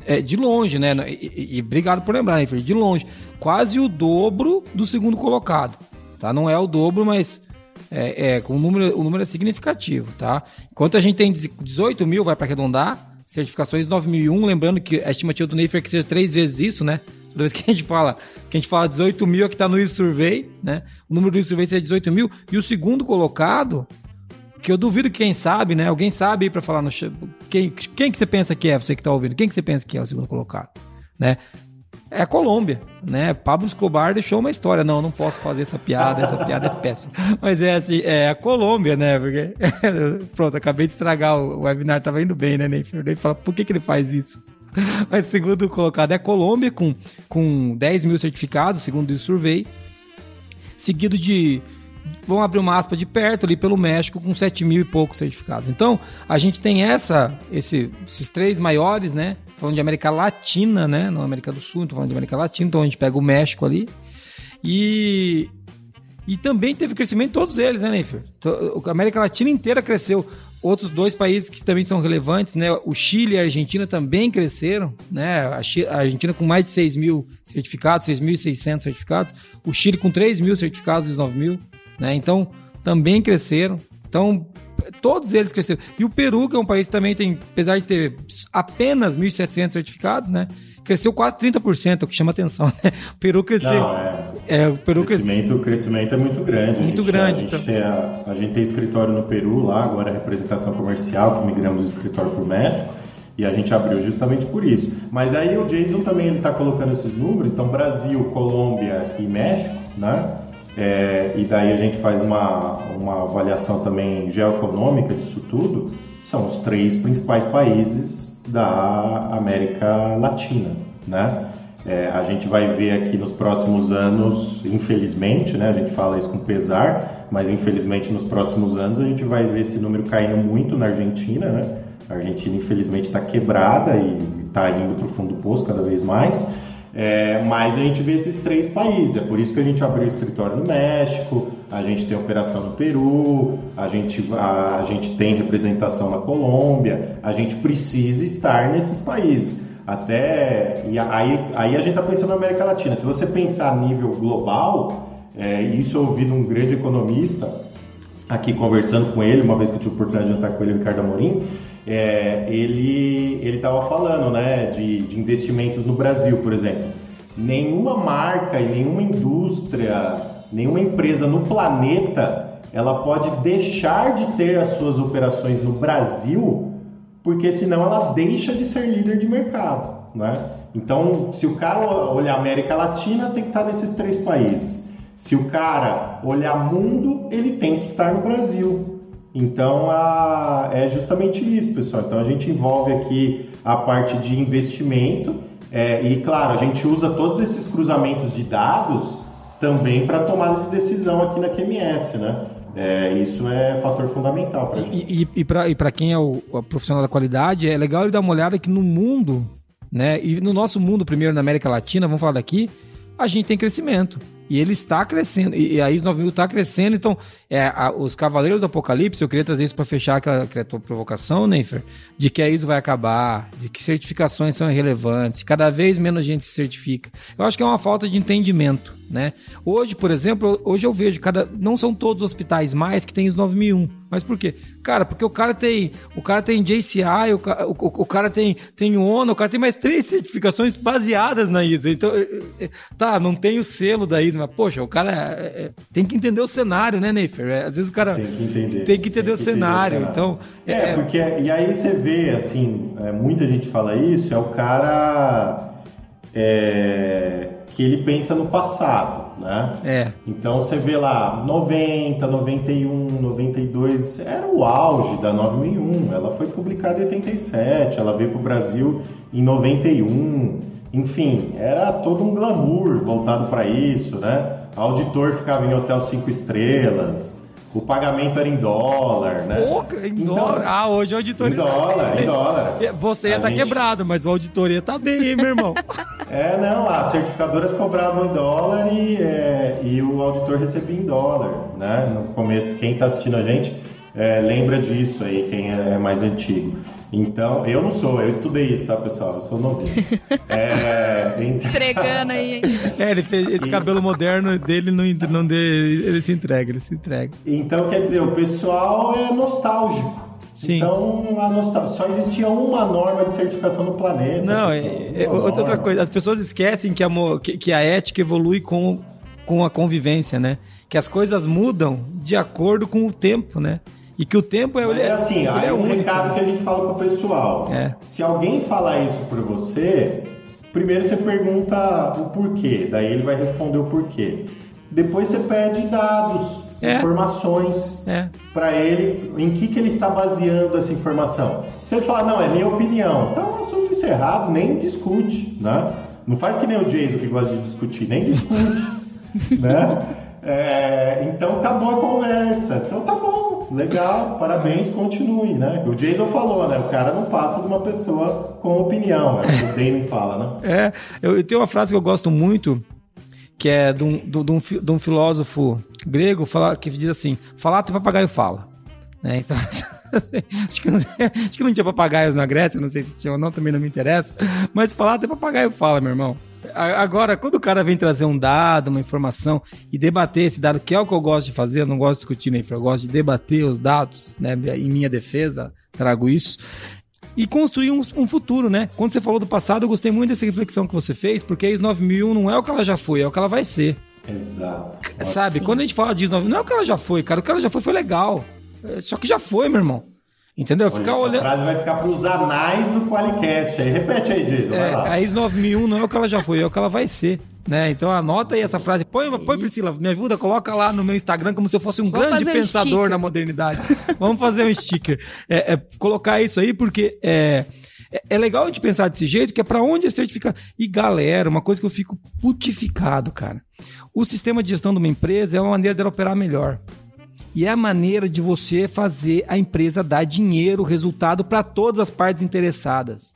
é, de longe, né? E, e, obrigado por lembrar, né, De longe. Quase o dobro do segundo colocado. Tá? Não é o dobro, mas é, é, o, número, o número é significativo, tá? Enquanto a gente tem 18 mil, vai para arredondar, certificações 9001, lembrando que a estimativa do Neifer é que seja três vezes isso, né? Toda vez que a gente fala que a gente fala 18 mil é que está no e-survey, né? O número do e-survey seja 18 mil. E o segundo colocado, que eu duvido que quem sabe, né? Alguém sabe aí para falar no quem, quem que você pensa que é, você que está ouvindo? Quem que você pensa que é o segundo colocado? Né? É a Colômbia, né? Pablo Escobar deixou uma história. Não, não posso fazer essa piada, essa piada é péssima. Mas é assim, é a Colômbia, né? Porque, <laughs> pronto, acabei de estragar o webinar, tava indo bem, né? Eu fala, por que, que ele faz isso? <laughs> Mas segundo colocado é a Colômbia, com, com 10 mil certificados, segundo o survey, seguido de vamos abrir uma aspa de perto ali pelo México com 7 mil e poucos certificados. Então, a gente tem essa, esse, esses três maiores, né? Falando de América Latina, né? Não América do Sul, então falando de América Latina, então a gente pega o México ali. E, e também teve crescimento todos eles, né, Neifer? A América Latina inteira cresceu. Outros dois países que também são relevantes, né? O Chile e a Argentina também cresceram, né? A, a Argentina com mais de 6 mil certificados, 6.600 certificados. O Chile com 3 mil certificados, 19 mil. Né? Então, também cresceram. Então, todos eles cresceram. E o Peru, que é um país que também tem, apesar de ter apenas 1.700 certificados, né? Cresceu quase 30%, o que chama atenção. Né? O Peru cresceu. Não, é, é, o Peru crescimento, cresceu. O crescimento é muito grande. Muito a gente, grande. A gente, então. tem a, a gente tem escritório no Peru lá, agora é representação comercial, que migramos do escritório para o México. E a gente abriu justamente por isso. Mas aí o Jason também está colocando esses números. Então, Brasil, Colômbia e México, né? É, e daí a gente faz uma, uma avaliação também geoeconômica disso tudo, são os três principais países da América Latina, né? É, a gente vai ver aqui nos próximos anos, infelizmente, né? A gente fala isso com pesar, mas infelizmente nos próximos anos a gente vai ver esse número caindo muito na Argentina, né? A Argentina infelizmente está quebrada e está indo para o fundo do poço cada vez mais. É, mas a gente vê esses três países, é por isso que a gente abriu escritório no México, a gente tem operação no Peru, a gente, a, a gente tem representação na Colômbia, a gente precisa estar nesses países. Até e aí, aí a gente está pensando na América Latina. Se você pensar a nível global, é, isso eu ouvi de um grande economista aqui conversando com ele, uma vez que eu tive a oportunidade de jantar com ele, o Ricardo Amorim, é, ele estava falando né, de, de investimentos no Brasil, por exemplo. Nenhuma marca e nenhuma indústria, nenhuma empresa no planeta, ela pode deixar de ter as suas operações no Brasil, porque senão ela deixa de ser líder de mercado, né? Então, se o cara olhar América Latina, tem que estar nesses três países. Se o cara olhar mundo, ele tem que estar no Brasil. Então, a, é justamente isso, pessoal. Então, a gente envolve aqui a parte de investimento é, e, claro, a gente usa todos esses cruzamentos de dados também para tomada de decisão aqui na QMS, né? É, isso é fator fundamental para a gente. E, e, e para quem é o, o, profissional da qualidade, é legal ele dar uma olhada que no mundo, né? E no nosso mundo, primeiro na América Latina, vamos falar daqui, a gente tem crescimento. E ele está crescendo, e a ISO 9000 está crescendo, então é, a, os Cavaleiros do Apocalipse, eu queria trazer isso para fechar aquela, aquela tua provocação, Neifer, de que a ISO vai acabar, de que certificações são irrelevantes, cada vez menos gente se certifica. Eu acho que é uma falta de entendimento, né? Hoje, por exemplo, hoje eu vejo, cada, não são todos os hospitais mais que tem ISO 9001, mas por quê? Cara, porque o cara tem, o cara tem JCI, o, o, o, cara tem, tem ONU, o cara tem mais três certificações baseadas na ISO. Então, é, é, tá, não tem o selo da ISO, mas poxa, o cara é, é, tem que entender o cenário, né, Neifer? Às vezes o cara tem que entender, tem que entender, tem o, cenário, o, cenário, Então, é, porque e aí você vê assim, muita gente fala isso, é o cara é, que ele pensa no passado, né? É. Então você vê lá 90, 91, 92, era o auge da 9001. Ela foi publicada em 87, ela veio para o Brasil em 91. Enfim, era todo um glamour voltado para isso, né? O auditor ficava em hotel cinco estrelas. O pagamento era em dólar, né? Pouca, em então, dólar. Ah, hoje a auditoria. Em dólar, tá em dólar. Você ia estar tá gente... quebrado, mas a auditoria tá bem, hein, meu irmão? <laughs> é, não, as certificadoras cobravam em dólar e, é, e o auditor recebia em dólar, né? No começo, quem está assistindo a gente é, lembra disso aí, quem é mais antigo. Então, eu não sou, eu estudei isso, tá, pessoal? Eu sou novinho. <laughs> É, então... Entregando aí, hein? É, ele fez, esse cabelo moderno dele não, não dê, ele se entrega, ele se entrega. Então, quer dizer, o pessoal é nostálgico. Sim. Então, a nostal... só existia uma norma de certificação no planeta. Não, é, é outra norma. coisa, as pessoas esquecem que a, que, que a ética evolui com, com a convivência, né? Que as coisas mudam de acordo com o tempo, né? E que o tempo é... Mas é assim, aí é um único. recado que a gente fala pro pessoal. É. Se alguém falar isso por você, primeiro você pergunta o porquê, daí ele vai responder o porquê. Depois você pede dados, é. informações é. para ele, em que, que ele está baseando essa informação. Se ele falar, não, é minha opinião, então é um assunto encerrado, nem discute, né? Não faz que nem o Jason que gosta de discutir, nem discute, <laughs> né? É, então acabou a conversa. Então tá bom, legal, parabéns, continue, né? O Jason falou, né? O cara não passa de uma pessoa com opinião, é o que o Damon fala, né? É, eu, eu, tenho uma frase que eu gosto muito, que é de um, de um, de um filósofo grego que diz assim: falar até papagaio fala. Né? Então. <laughs> <laughs> acho, que não, acho que não tinha papagaios na Grécia, não sei se tinha ou não, também não me interessa. Mas falar até papagaio fala, meu irmão. Agora, quando o cara vem trazer um dado, uma informação e debater esse dado, que é o que eu gosto de fazer, eu não gosto de discutir, nem eu gosto de debater os dados, né? Em minha defesa, trago isso. E construir um, um, futuro, né? Quando você falou do passado, eu gostei muito dessa reflexão que você fez, porque a IS 9001 não é o que ela já foi, é o que ela vai ser. Exato. Sabe? Sim. Quando a gente fala de IS 9001, não é o que ela já foi, cara. O que ela já foi foi legal. É, só que já foi, meu irmão. Entendeu? Ficar olhando. A frase vai ficar para os anais do Qualicast. Aí repete aí, Jason. É, a IS 9001 não é o que ela já foi, é o que ela vai ser. Né? Então anota aí essa frase. Põe, põe, Priscila, me ajuda, coloca lá no meu Instagram como se eu fosse um Vamos grande pensador um na modernidade. Vamos fazer um sticker. É, é, colocar isso aí porque é, é, é legal a gente pensar desse jeito, que é para onde é certificado. E galera, uma coisa que eu fico putificado, cara. O sistema de gestão de uma empresa é uma maneira dela operar melhor. E é a maneira de você fazer a empresa dar dinheiro, resultado para todas as partes interessadas.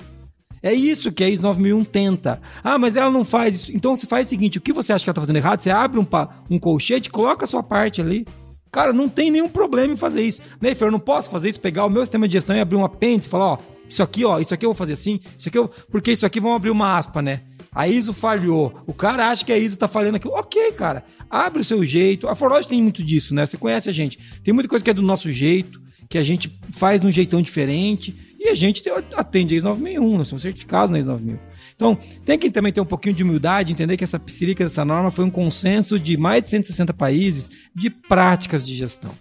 É isso que a IS 9001 tenta. Ah, mas ela não faz isso. Então você faz o seguinte: o que você acha que ela está fazendo errado? Você abre um, um colchete, coloca a sua parte ali. Cara, não tem nenhum problema em fazer isso. Neifer, eu não posso fazer isso, pegar o meu sistema de gestão e abrir um apêndice e falar: ó, isso aqui, ó, isso aqui eu vou fazer assim, isso aqui eu. Porque isso aqui vão abrir uma aspa, né? A ISO falhou. O cara acha que a ISO tá falhando aquilo. Ok, cara. Abre o seu jeito. A Forlog tem muito disso, né? Você conhece a gente. Tem muita coisa que é do nosso jeito, que a gente faz de um jeitão diferente. E a gente atende a ISO 9001, nós somos certificados na ISO 9000. Então, tem que também ter um pouquinho de humildade, entender que essa psílica dessa norma foi um consenso de mais de 160 países de práticas de gestão.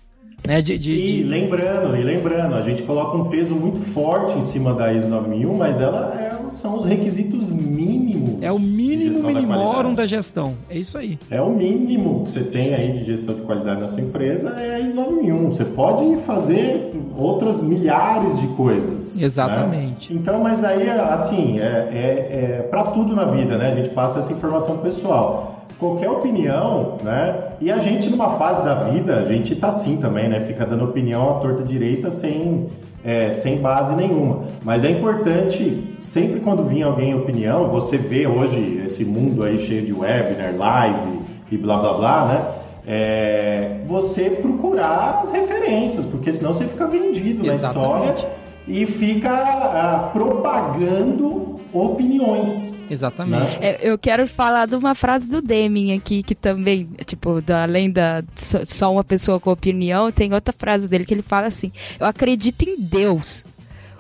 Né, de, de, e de... lembrando, e lembrando, a gente coloca um peso muito forte em cima da ISO 9001, mas ela é são os requisitos mínimos. É o mínimo minimorum da, da gestão. É isso aí. É o mínimo que você tem Sim. aí de gestão de qualidade na sua empresa, é ISO 9001. Você pode fazer outras milhares de coisas. Né? Exatamente. Né? Então, mas daí, assim, é, é, é para tudo na vida, né? A gente passa essa informação pessoal qualquer opinião, né? E a gente numa fase da vida, a gente tá assim também, né? Fica dando opinião à torta direita sem é, sem base nenhuma. Mas é importante, sempre quando vir alguém opinião, você vê hoje esse mundo aí cheio de webinar, live, e blá blá blá, né? É, você procurar as referências, porque senão você fica vendido Exatamente. na história e fica ah, propagando opiniões. Exatamente. Né? É, eu quero falar de uma frase do Deming aqui, que também, tipo, da, além da só uma pessoa com opinião, tem outra frase dele que ele fala assim: Eu acredito em Deus.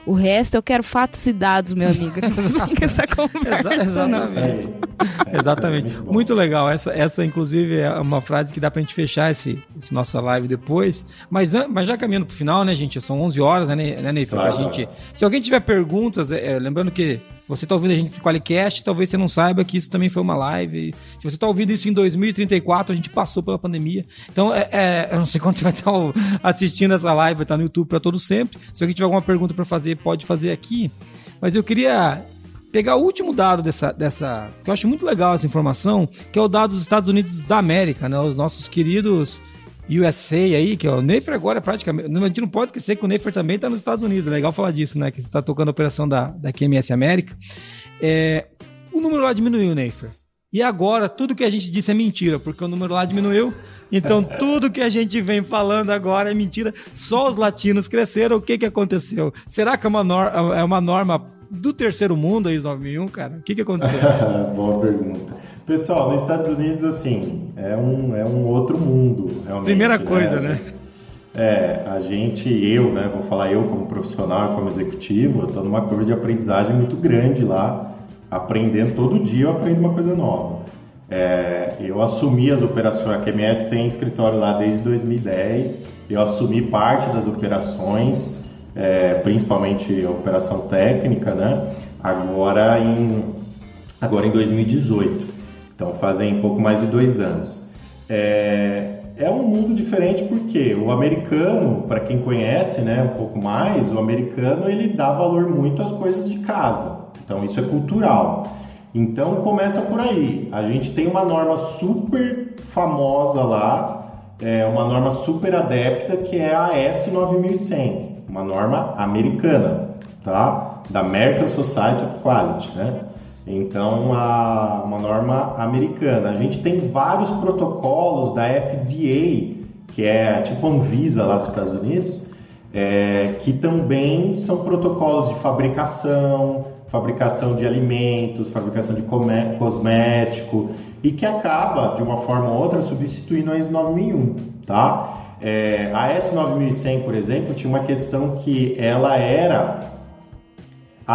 O resto eu quero fatos e dados, meu amigo. <laughs> Fica essa conversa. exatamente. É, exatamente. Muito, muito, legal. Essa, essa, inclusive, é uma frase que dá pra gente fechar esse, esse nossa live depois. Mas, mas já caminhando pro final, né, gente? São 11 horas, né, né Ney? Claro. gente, se alguém tiver perguntas, é, é lembrando que você está ouvindo a gente nesse Qualicast, talvez você não saiba que isso também foi uma live. Se você está ouvindo isso em 2034, a gente passou pela pandemia. Então, é, é, eu não sei <laughs> quando você vai estar assistindo essa live, vai estar no YouTube para todo sempre. Se alguém tiver alguma pergunta para fazer, pode fazer aqui. Mas eu queria pegar o último dado dessa, dessa. que eu acho muito legal essa informação, que é o dado dos Estados Unidos da América, né? Os nossos queridos USA aí, que é o Neifer agora praticamente. A gente não pode esquecer que o Neifer também está nos Estados Unidos. É legal falar disso, né? Que você está tocando a operação da, da QMS América. É, o número lá diminuiu, Neifer. E agora tudo que a gente disse é mentira, porque o número lá diminuiu. Então tudo que a gente vem falando agora é mentira. Só os latinos cresceram. O que, que aconteceu? Será que é uma, norma, é uma norma do terceiro mundo, a ISO 9001, cara? O que, que aconteceu? <laughs> Boa pergunta. Pessoal, nos Estados Unidos, assim, é um, é um outro mundo, realmente. Primeira né? coisa, né? É, a gente, eu, né, vou falar eu como profissional, como executivo, eu estou numa curva de aprendizagem muito grande lá, aprendendo todo dia, eu aprendo uma coisa nova. É, eu assumi as operações, a QMS tem escritório lá desde 2010, eu assumi parte das operações, é, principalmente a operação técnica, né, agora em, agora em 2018. Então fazem pouco mais de dois anos. É, é um mundo diferente porque o americano, para quem conhece né, um pouco mais, o americano ele dá valor muito às coisas de casa. Então isso é cultural. Então começa por aí. A gente tem uma norma super famosa lá, é uma norma super adepta que é a S9100, uma norma americana, tá? Da American Society of Quality, né? Então, a, uma norma americana. A gente tem vários protocolos da FDA, que é tipo a Anvisa lá dos Estados Unidos, é, que também são protocolos de fabricação, fabricação de alimentos, fabricação de cosmético e que acaba, de uma forma ou outra, substituindo a ISO 9001, tá? É, a S9100, por exemplo, tinha uma questão que ela era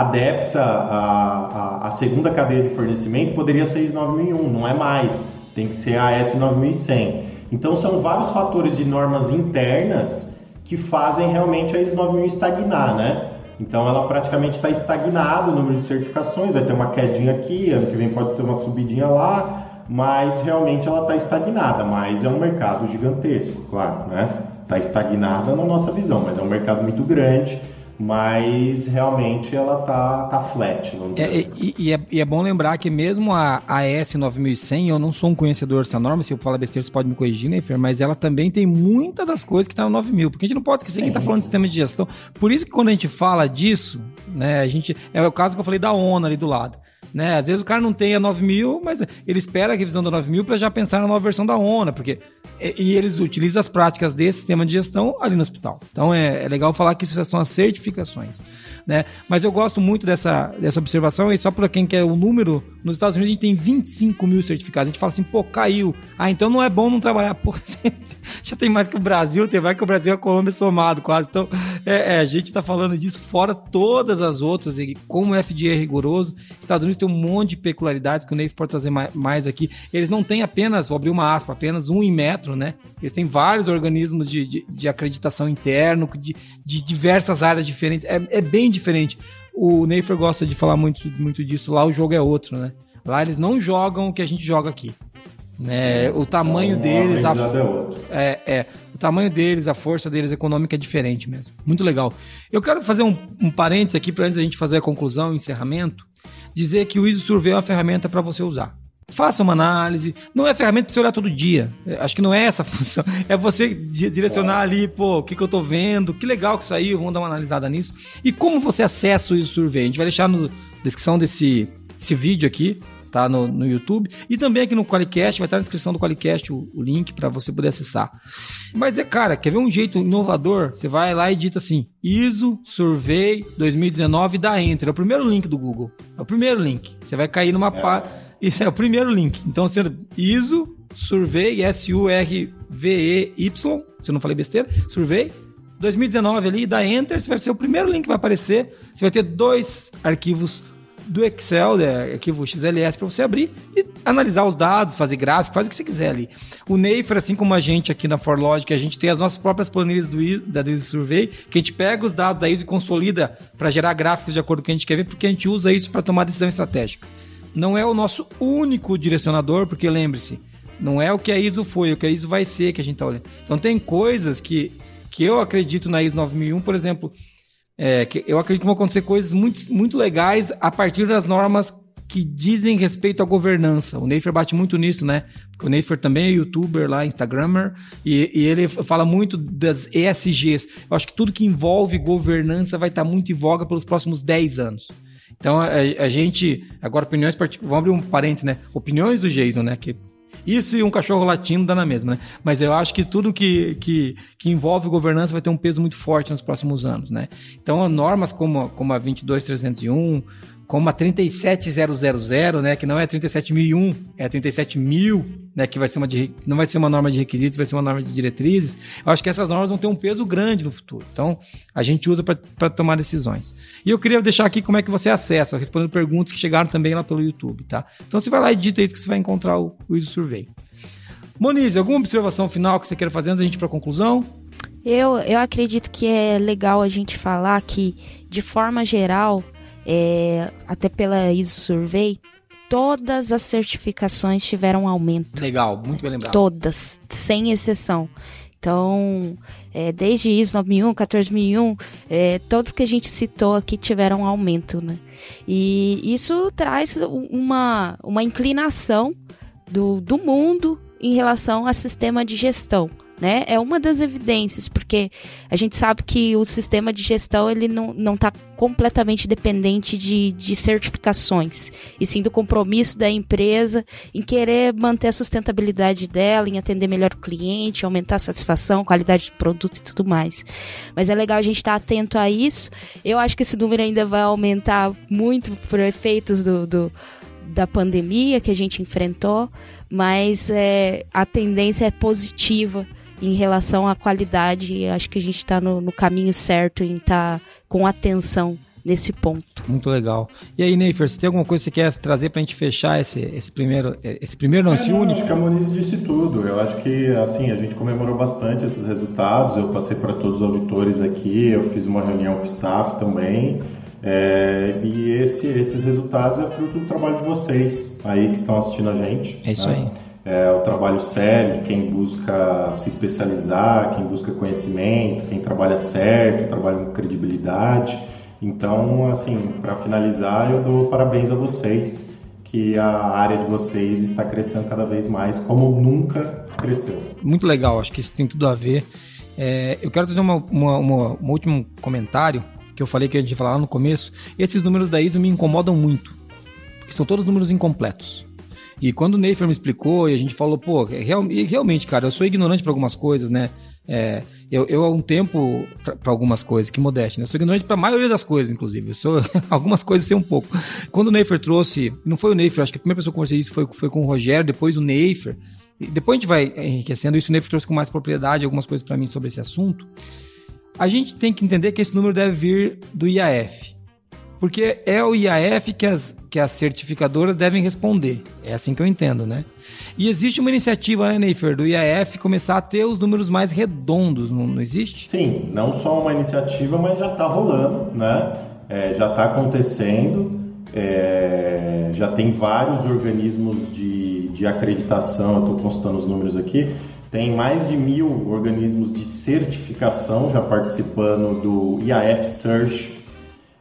adepta à, à, à, segunda cadeia de fornecimento, poderia ser ISO 9001, não é mais, tem que ser a S 9100. Então são vários fatores de normas internas que fazem realmente a ISO 9001 estagnar, né? Então ela praticamente está estagnada o número de certificações, vai ter uma quedinha aqui, ano que vem pode ter uma subidinha lá, mas realmente ela está estagnada. Mas é um mercado gigantesco, claro, né? Está estagnada na nossa visão, mas é um mercado muito grande mas realmente ela tá, tá flat. É, assim. e, e, é, e, é, bom lembrar que mesmo a, a S9100, eu não sou um conhecedor dessa norma, se eu falar besteira você pode me corrigir, né, Fer? Mas ela também tem muitas das coisas que tá no 9000, porque a gente não pode esquecer Sim. que tá falando de sistema de gestão. Por isso que quando a gente fala disso, né, a gente, é o caso que eu falei da ONU ali do lado. Né? Às vezes o cara não tem a 9000, mas ele espera a revisão da 9000 para já pensar na nova versão da ONA, porque e, eles utilizam as práticas desse sistema de gestão ali no hospital. Então é, é legal falar que isso são as certificações né? Mas eu gosto muito dessa, dessa observação, e só para quem quer o número, nos Estados Unidos a gente tem 25 mil certificados. A gente fala assim, pô, caiu. Ah, então não é bom não trabalhar. <laughs> Pô, já tem mais que o Brasil, tem mais que o Brasil e a Colômbia somado quase. Então, é, é, a gente está falando disso fora todas as outras, e como o FDA é rigoroso, Estados Unidos tem um monte de peculiaridades que o Neif pode trazer mais, mais aqui. Eles não têm apenas, vou abrir uma aspa, apenas um metro, né? Eles têm vários organismos de, de, de acreditação interno, de, de diversas áreas diferentes. É, é bem diferente. O Neifer gosta de falar muito, muito disso. Lá o jogo é outro, né? Lá eles não jogam o que a gente joga aqui. É, o tamanho então, deles. A, é, é, o tamanho deles, a força deles econômica é diferente mesmo. Muito legal. Eu quero fazer um, um parênteses aqui para antes da gente fazer a conclusão, o encerramento, dizer que o ISO Survey é uma ferramenta para você usar. Faça uma análise. Não é ferramenta para você olhar todo dia. Acho que não é essa a <laughs> função. É você direcionar ali, pô, o que, que eu tô vendo, que legal que saiu, vamos dar uma analisada nisso. E como você acessa o survey? A gente vai deixar na descrição desse, desse vídeo aqui, tá no, no YouTube. E também aqui no Qualicast, vai estar na descrição do Qualicast o, o link para você poder acessar. Mas é, cara, quer ver um jeito inovador? Você vai lá e digita assim: ISO Survey 2019 da Enter. É o primeiro link do Google. É o primeiro link. Você vai cair numa é. pá. Isso é o primeiro link. Então, você ISO Survey, S-U-R-V-E-Y, se eu não falei besteira, Survey 2019 ali, dá Enter, você vai ser o primeiro link que vai aparecer. Você vai ter dois arquivos do Excel, né, arquivo XLS, para você abrir e analisar os dados, fazer gráfico, faz o que você quiser ali. O Neifer, assim como a gente aqui na ForLogic, a gente tem as nossas próprias planilhas do, da ISO Survey, que a gente pega os dados da ISO e consolida para gerar gráficos de acordo com o que a gente quer ver, porque a gente usa isso para tomar decisão estratégica. Não é o nosso único direcionador, porque lembre-se, não é o que a ISO foi, é o que a ISO vai ser que a gente está olhando. Então tem coisas que que eu acredito na ISO 9001, por exemplo, é, que eu acredito que vão acontecer coisas muito, muito legais a partir das normas que dizem respeito à governança. O Neifer bate muito nisso, né? Porque o Neifer também é youtuber lá, instagrammer, e, e, ele fala muito das ESGs. Eu acho que tudo que envolve governança vai estar muito em voga pelos próximos 10 anos. Então, a, a gente, agora opiniões particulares, vamos abrir um parênteses, né? Opiniões do Jason, né? Que isso e um cachorro latindo dá na mesma, né? Mas eu acho que tudo que, que, que envolve governança vai ter um peso muito forte nos próximos anos, né? Então, normas como, como a 22301, como a 37000, né, que não é 37001, é a 37000, né, que vai ser uma de, não vai ser uma norma de requisitos, vai ser uma norma de diretrizes. Eu acho que essas normas vão ter um peso grande no futuro. Então, a gente usa para tomar decisões. E eu queria deixar aqui como é que você acessa, respondendo perguntas que chegaram também lá pelo YouTube, tá? Então, você vai lá e digita isso que você vai encontrar o, o ISO Survey. Moniz, alguma observação final que você queira fazer antes da gente ir para a conclusão? Eu, eu acredito que é legal a gente falar que, de forma geral, é, até pela ISO Survey, todas as certificações tiveram aumento. Legal, muito bem lembrado. Todas, sem exceção. Então, é, desde ISO 9001, 14001, é, todos que a gente citou aqui tiveram aumento, né? E isso traz uma, uma inclinação do, do mundo em relação a sistema de gestão né? É uma das evidências, porque a gente sabe que o sistema de gestão ele não está completamente dependente de, de certificações, e sim do compromisso da empresa em querer manter a sustentabilidade dela, em atender melhor o cliente, aumentar a satisfação, qualidade do produto e tudo mais. Mas é legal a gente estar tá atento a isso. Eu acho que esse número ainda vai aumentar muito por efeitos do, do da pandemia que a gente enfrentou, mas é, a tendência é positiva em relação à qualidade, acho que a gente está no, no, caminho certo em estar tá com atenção nesse ponto. Muito legal. E aí, Neifer, você tem alguma coisa que você quer trazer para a gente fechar esse, esse primeiro, esse primeiro não, é, esse único? Acho que a Moniz disse tudo. Eu acho que, assim, a gente comemorou bastante esses resultados. Eu passei para todos os auditores aqui, eu fiz uma reunião com o staff também. É, e esse, esses resultados é fruto do trabalho de vocês aí que estão assistindo a gente. É isso né? aí é o trabalho sério, quem busca se especializar, quem busca conhecimento, quem trabalha certo, trabalha com credibilidade. Então, assim, para finalizar, eu dou parabéns a vocês, que a área de vocês está crescendo cada vez mais, como nunca cresceu. Muito legal, acho que isso tem tudo a ver. É, eu quero fazer uma, uma, uma, um último comentário, que eu falei que a gente ia falar lá no começo. Esses números da ISO me incomodam muito, porque são todos números incompletos. E quando o Neifer me explicou e a gente falou, pô, real, realmente, cara, eu sou ignorante para algumas coisas, né? É, eu, eu há um tempo, para algumas coisas, que modéstia, né? Eu sou ignorante para a maioria das coisas, inclusive. Eu sou, <laughs> algumas coisas sei um pouco. Quando o Neifer trouxe, não foi o Neifer, acho que a primeira pessoa que conversei isso foi, foi com o Rogério, depois o Neifer. Depois a gente vai enriquecendo isso. O Neifer trouxe com mais propriedade algumas coisas para mim sobre esse assunto. A gente tem que entender que esse número deve vir do IAF. Porque é o IAF que as, que as certificadoras devem responder. É assim que eu entendo, né? E existe uma iniciativa, né, Neifer, do IAF começar a ter os números mais redondos, não, não existe? Sim, não só uma iniciativa, mas já está rolando, né? É, já está acontecendo, é, já tem vários organismos de, de acreditação, eu estou constando os números aqui, tem mais de mil organismos de certificação já participando do IAF Search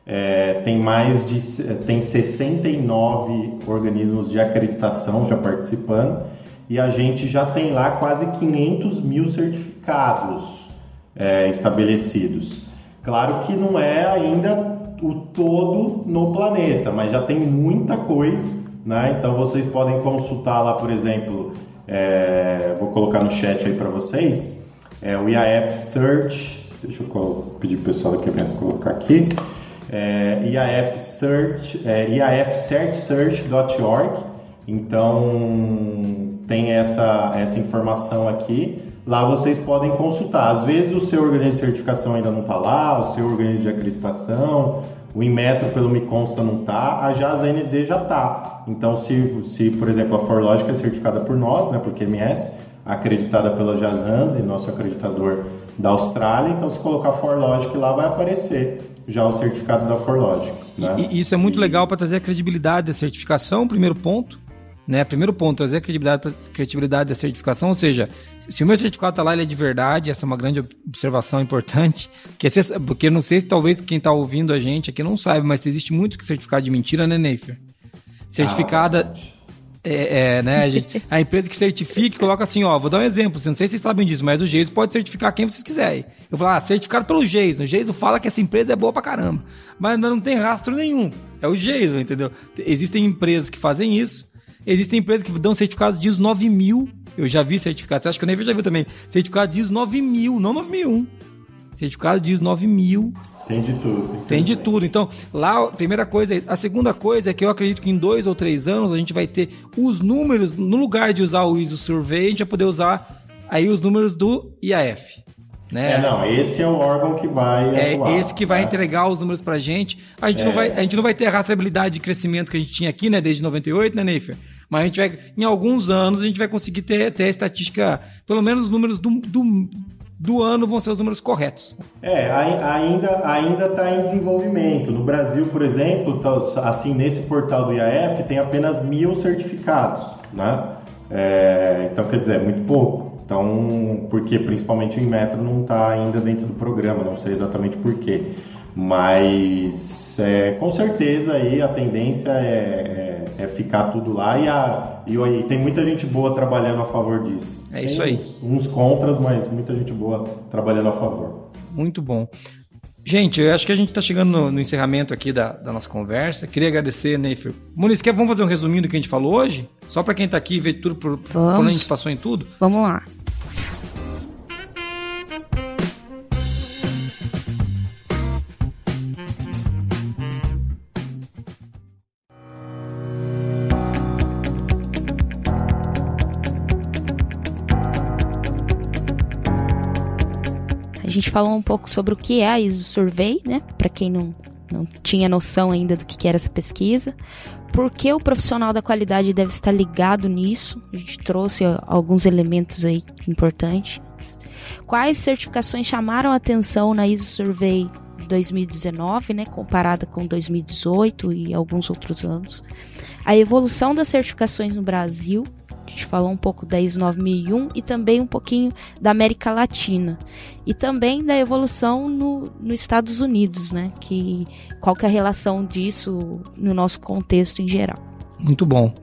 é, tem mais de tem 69 organismos de acreditação já participando e a gente já tem lá quase 500 mil certificados é, estabelecidos. Claro que não é ainda o todo no planeta, mas já tem muita coisa né? Então vocês podem consultar lá, por exemplo, é, vou colocar no chat aí para vocês, é o IAF Search, deixa eu pedir pro pessoal aqui para colocar aqui, é, IAF Search, é, iafcertsearch.org, então tem essa, essa informação aqui. Lá vocês podem consultar. Às vezes o seu organismo de certificação ainda não está lá, o seu organismo de acreditação, o Inmetro, pelo me consta, não está, a JAS-NZ já está. Então, se, se, por exemplo, a Forlogic é certificada por nós, né, por QMS, acreditada pela JASANS, nosso acreditador da Austrália, então se colocar Forlogic lá vai aparecer já o certificado da Forlogic. Né? E, isso é muito e... legal para trazer a credibilidade da certificação, primeiro ponto. Né? Primeiro ponto, trazer a credibilidade, credibilidade da certificação, ou seja, se o meu certificado está lá, ele é de verdade, essa é uma grande observação importante, que é, porque não sei se talvez quem está ouvindo a gente aqui não sabe, mas existe muito certificado de mentira, né, Neifer? Certificada... Ah, é, é, né, a, gente, <laughs> a empresa que certifica coloca assim, ó, vou dar um exemplo, não sei se vocês sabem disso, mas o Geiso pode certificar quem vocês quiserem. Eu falo, ah, certificado pelo Geiso. O Geiso fala que essa empresa é boa pra caramba, mas não tem rastro nenhum. É o Geiso, entendeu? Existem empresas que fazem isso, existem empresas que dão certificados de ISO 9000. Eu já vi certificados, você acha que o Neve já viu também? Certificado de ISO 9000, não 9001. Certificado de ISO 9000 tem de tudo. Tem, de tudo. Então, lá, a primeira coisa, a segunda coisa é que eu acredito que em dois ou três anos a gente vai ter os números, no lugar de usar o ISO Survey, a gente vai poder usar aí os números do IAF. Né? É, não, esse é o órgão que vai. É atuar, esse que vai né? entregar os números pra gente. A gente, é. não vai, a gente não vai ter a rastreabilidade de crescimento que a gente tinha aqui, né, desde 98, né, Neifer? Mas a gente vai, em alguns anos, a gente vai conseguir ter, ter a estatística, pelo menos os números do, do, do ano vão ser os números corretos. É, ainda ainda está em desenvolvimento. No Brasil, por exemplo, tá, assim nesse portal do IAF tem apenas mil certificados, né? É, então quer dizer, é muito pouco. Então, porque principalmente o Inmetro não está ainda dentro do programa, não sei exatamente por quê. Mas é, com certeza aí a tendência é, é, é, ficar tudo lá e, a, e, e, tem muita gente boa trabalhando a favor disso. É isso aí. Uns, uns, contras, mas muita gente boa trabalhando a favor. Muito bom. Gente, eu acho que a gente está chegando no, no, encerramento aqui da, da, nossa conversa. Queria agradecer, Neifer. Muniz, quer, vamos fazer um resuminho do que a gente falou hoje? Só para quem está aqui e ver tudo por, por quando a gente passou em tudo? Vamos lá. Falou um pouco sobre o que é a ISO Survey, né? Para quem não, não tinha noção ainda do que era essa pesquisa. Por que o profissional da qualidade deve estar ligado nisso? A gente trouxe alguns elementos aí importantes. Quais certificações chamaram atenção na ISO Survey 2019, né, comparada com 2018 e alguns outros anos. A evolução das certificações no Brasil, gente falou um pouco da ISO 9001 e também um pouquinho da América Latina. E também da evolução no, nos Estados Unidos, né? Que, qual que é a relação disso no nosso contexto em geral. Muito bom.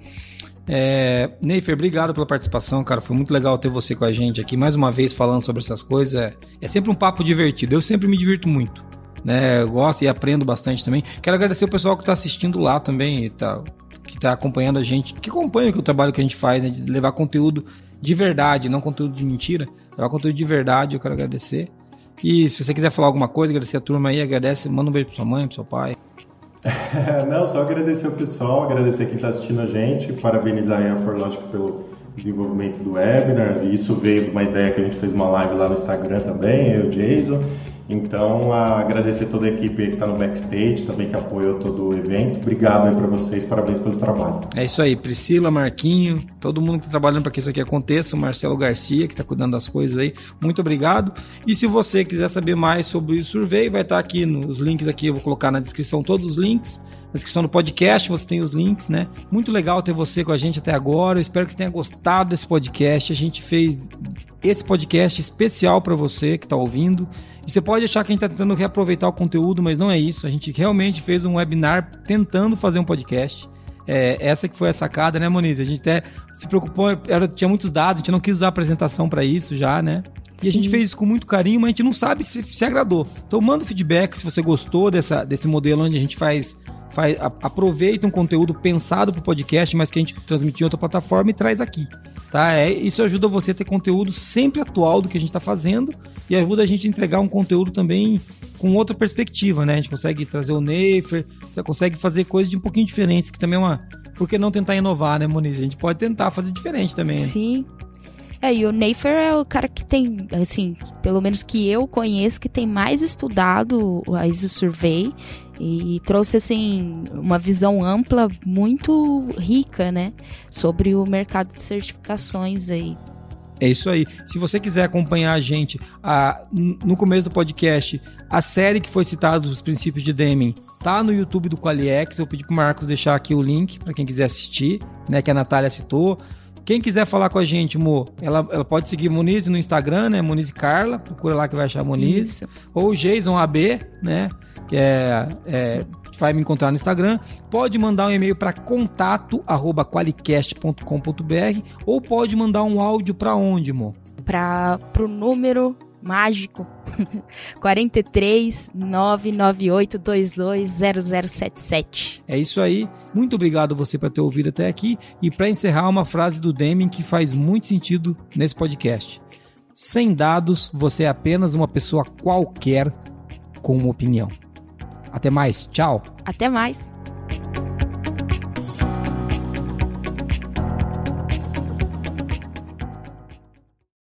É, Neifer, obrigado pela participação, cara. Foi muito legal ter você com a gente aqui mais uma vez falando sobre essas coisas. É, é sempre um papo divertido. Eu sempre me divirto muito. Né, eu gosto e aprendo bastante também. Quero agradecer o pessoal que está assistindo lá também. Tá, que está acompanhando a gente, que acompanha o trabalho que a gente faz, né, de levar conteúdo de verdade, não conteúdo de mentira, levar conteúdo de verdade, eu quero agradecer. E se você quiser falar alguma coisa, agradecer a turma aí, agradece, manda um beijo para sua mãe, para seu pai. <laughs> não, só agradecer o pessoal, agradecer quem está assistindo a gente, parabenizar a Forlogic pelo desenvolvimento do webinar. Isso veio de uma ideia que a gente fez uma live lá no Instagram também, eu e o Jason. Então, agradecer toda a equipe que está no backstage, também que apoiou todo o evento. Obrigado aí para vocês, parabéns pelo trabalho. É isso aí, Priscila, Marquinho, todo mundo que está trabalhando para que isso aqui aconteça, o Marcelo Garcia, que está cuidando das coisas aí, muito obrigado. E se você quiser saber mais sobre o Survey, vai estar tá aqui nos links aqui, eu vou colocar na descrição todos os links. Na descrição do podcast você tem os links, né? Muito legal ter você com a gente até agora. Eu espero que você tenha gostado desse podcast. A gente fez esse podcast especial para você que está ouvindo. E você pode achar que a gente está tentando reaproveitar o conteúdo, mas não é isso. A gente realmente fez um webinar tentando fazer um podcast. É, essa que foi a sacada, né, Moniz? A gente até se preocupou, era, tinha muitos dados, a gente não quis usar a apresentação para isso já, né? E Sim. a gente fez isso com muito carinho, mas a gente não sabe se, se agradou. Então manda feedback se você gostou dessa, desse modelo onde a gente faz faz, a, aproveita um conteúdo pensado para o podcast, mas que a gente transmitiu em outra plataforma e traz aqui. Tá? É, isso ajuda você a ter conteúdo sempre atual do que a gente está fazendo e ajuda a gente a entregar um conteúdo também com outra perspectiva, né? A gente consegue trazer o Neifer, você consegue fazer coisas de um pouquinho diferentes, que também é uma. Por que não tentar inovar, né, Moniz? A gente pode tentar fazer diferente também. Né? Sim. É, e o Neifer é o cara que tem, assim, pelo menos que eu conheço, que tem mais estudado a ISO Survey e trouxe, assim, uma visão ampla muito rica, né, sobre o mercado de certificações aí. É isso aí. Se você quiser acompanhar a gente a, no começo do podcast, a série que foi citada dos princípios de Deming tá no YouTube do Qualiex. Eu pedi pro Marcos deixar aqui o link para quem quiser assistir, né, que a Natália citou. Quem quiser falar com a gente, Mo, ela, ela pode seguir Muniz no Instagram, né? Muniz Carla, procura lá que vai achar Muniz. Isso. Ou Jason AB, né? Que é, é vai me encontrar no Instagram. Pode mandar um e-mail para contato@qualicast.com.br ou pode mandar um áudio para onde, Mo? Para pro número mágico 43 998 0077. É isso aí. Muito obrigado você por ter ouvido até aqui e para encerrar uma frase do Deming que faz muito sentido nesse podcast. Sem dados, você é apenas uma pessoa qualquer com uma opinião. Até mais. Tchau. Até mais.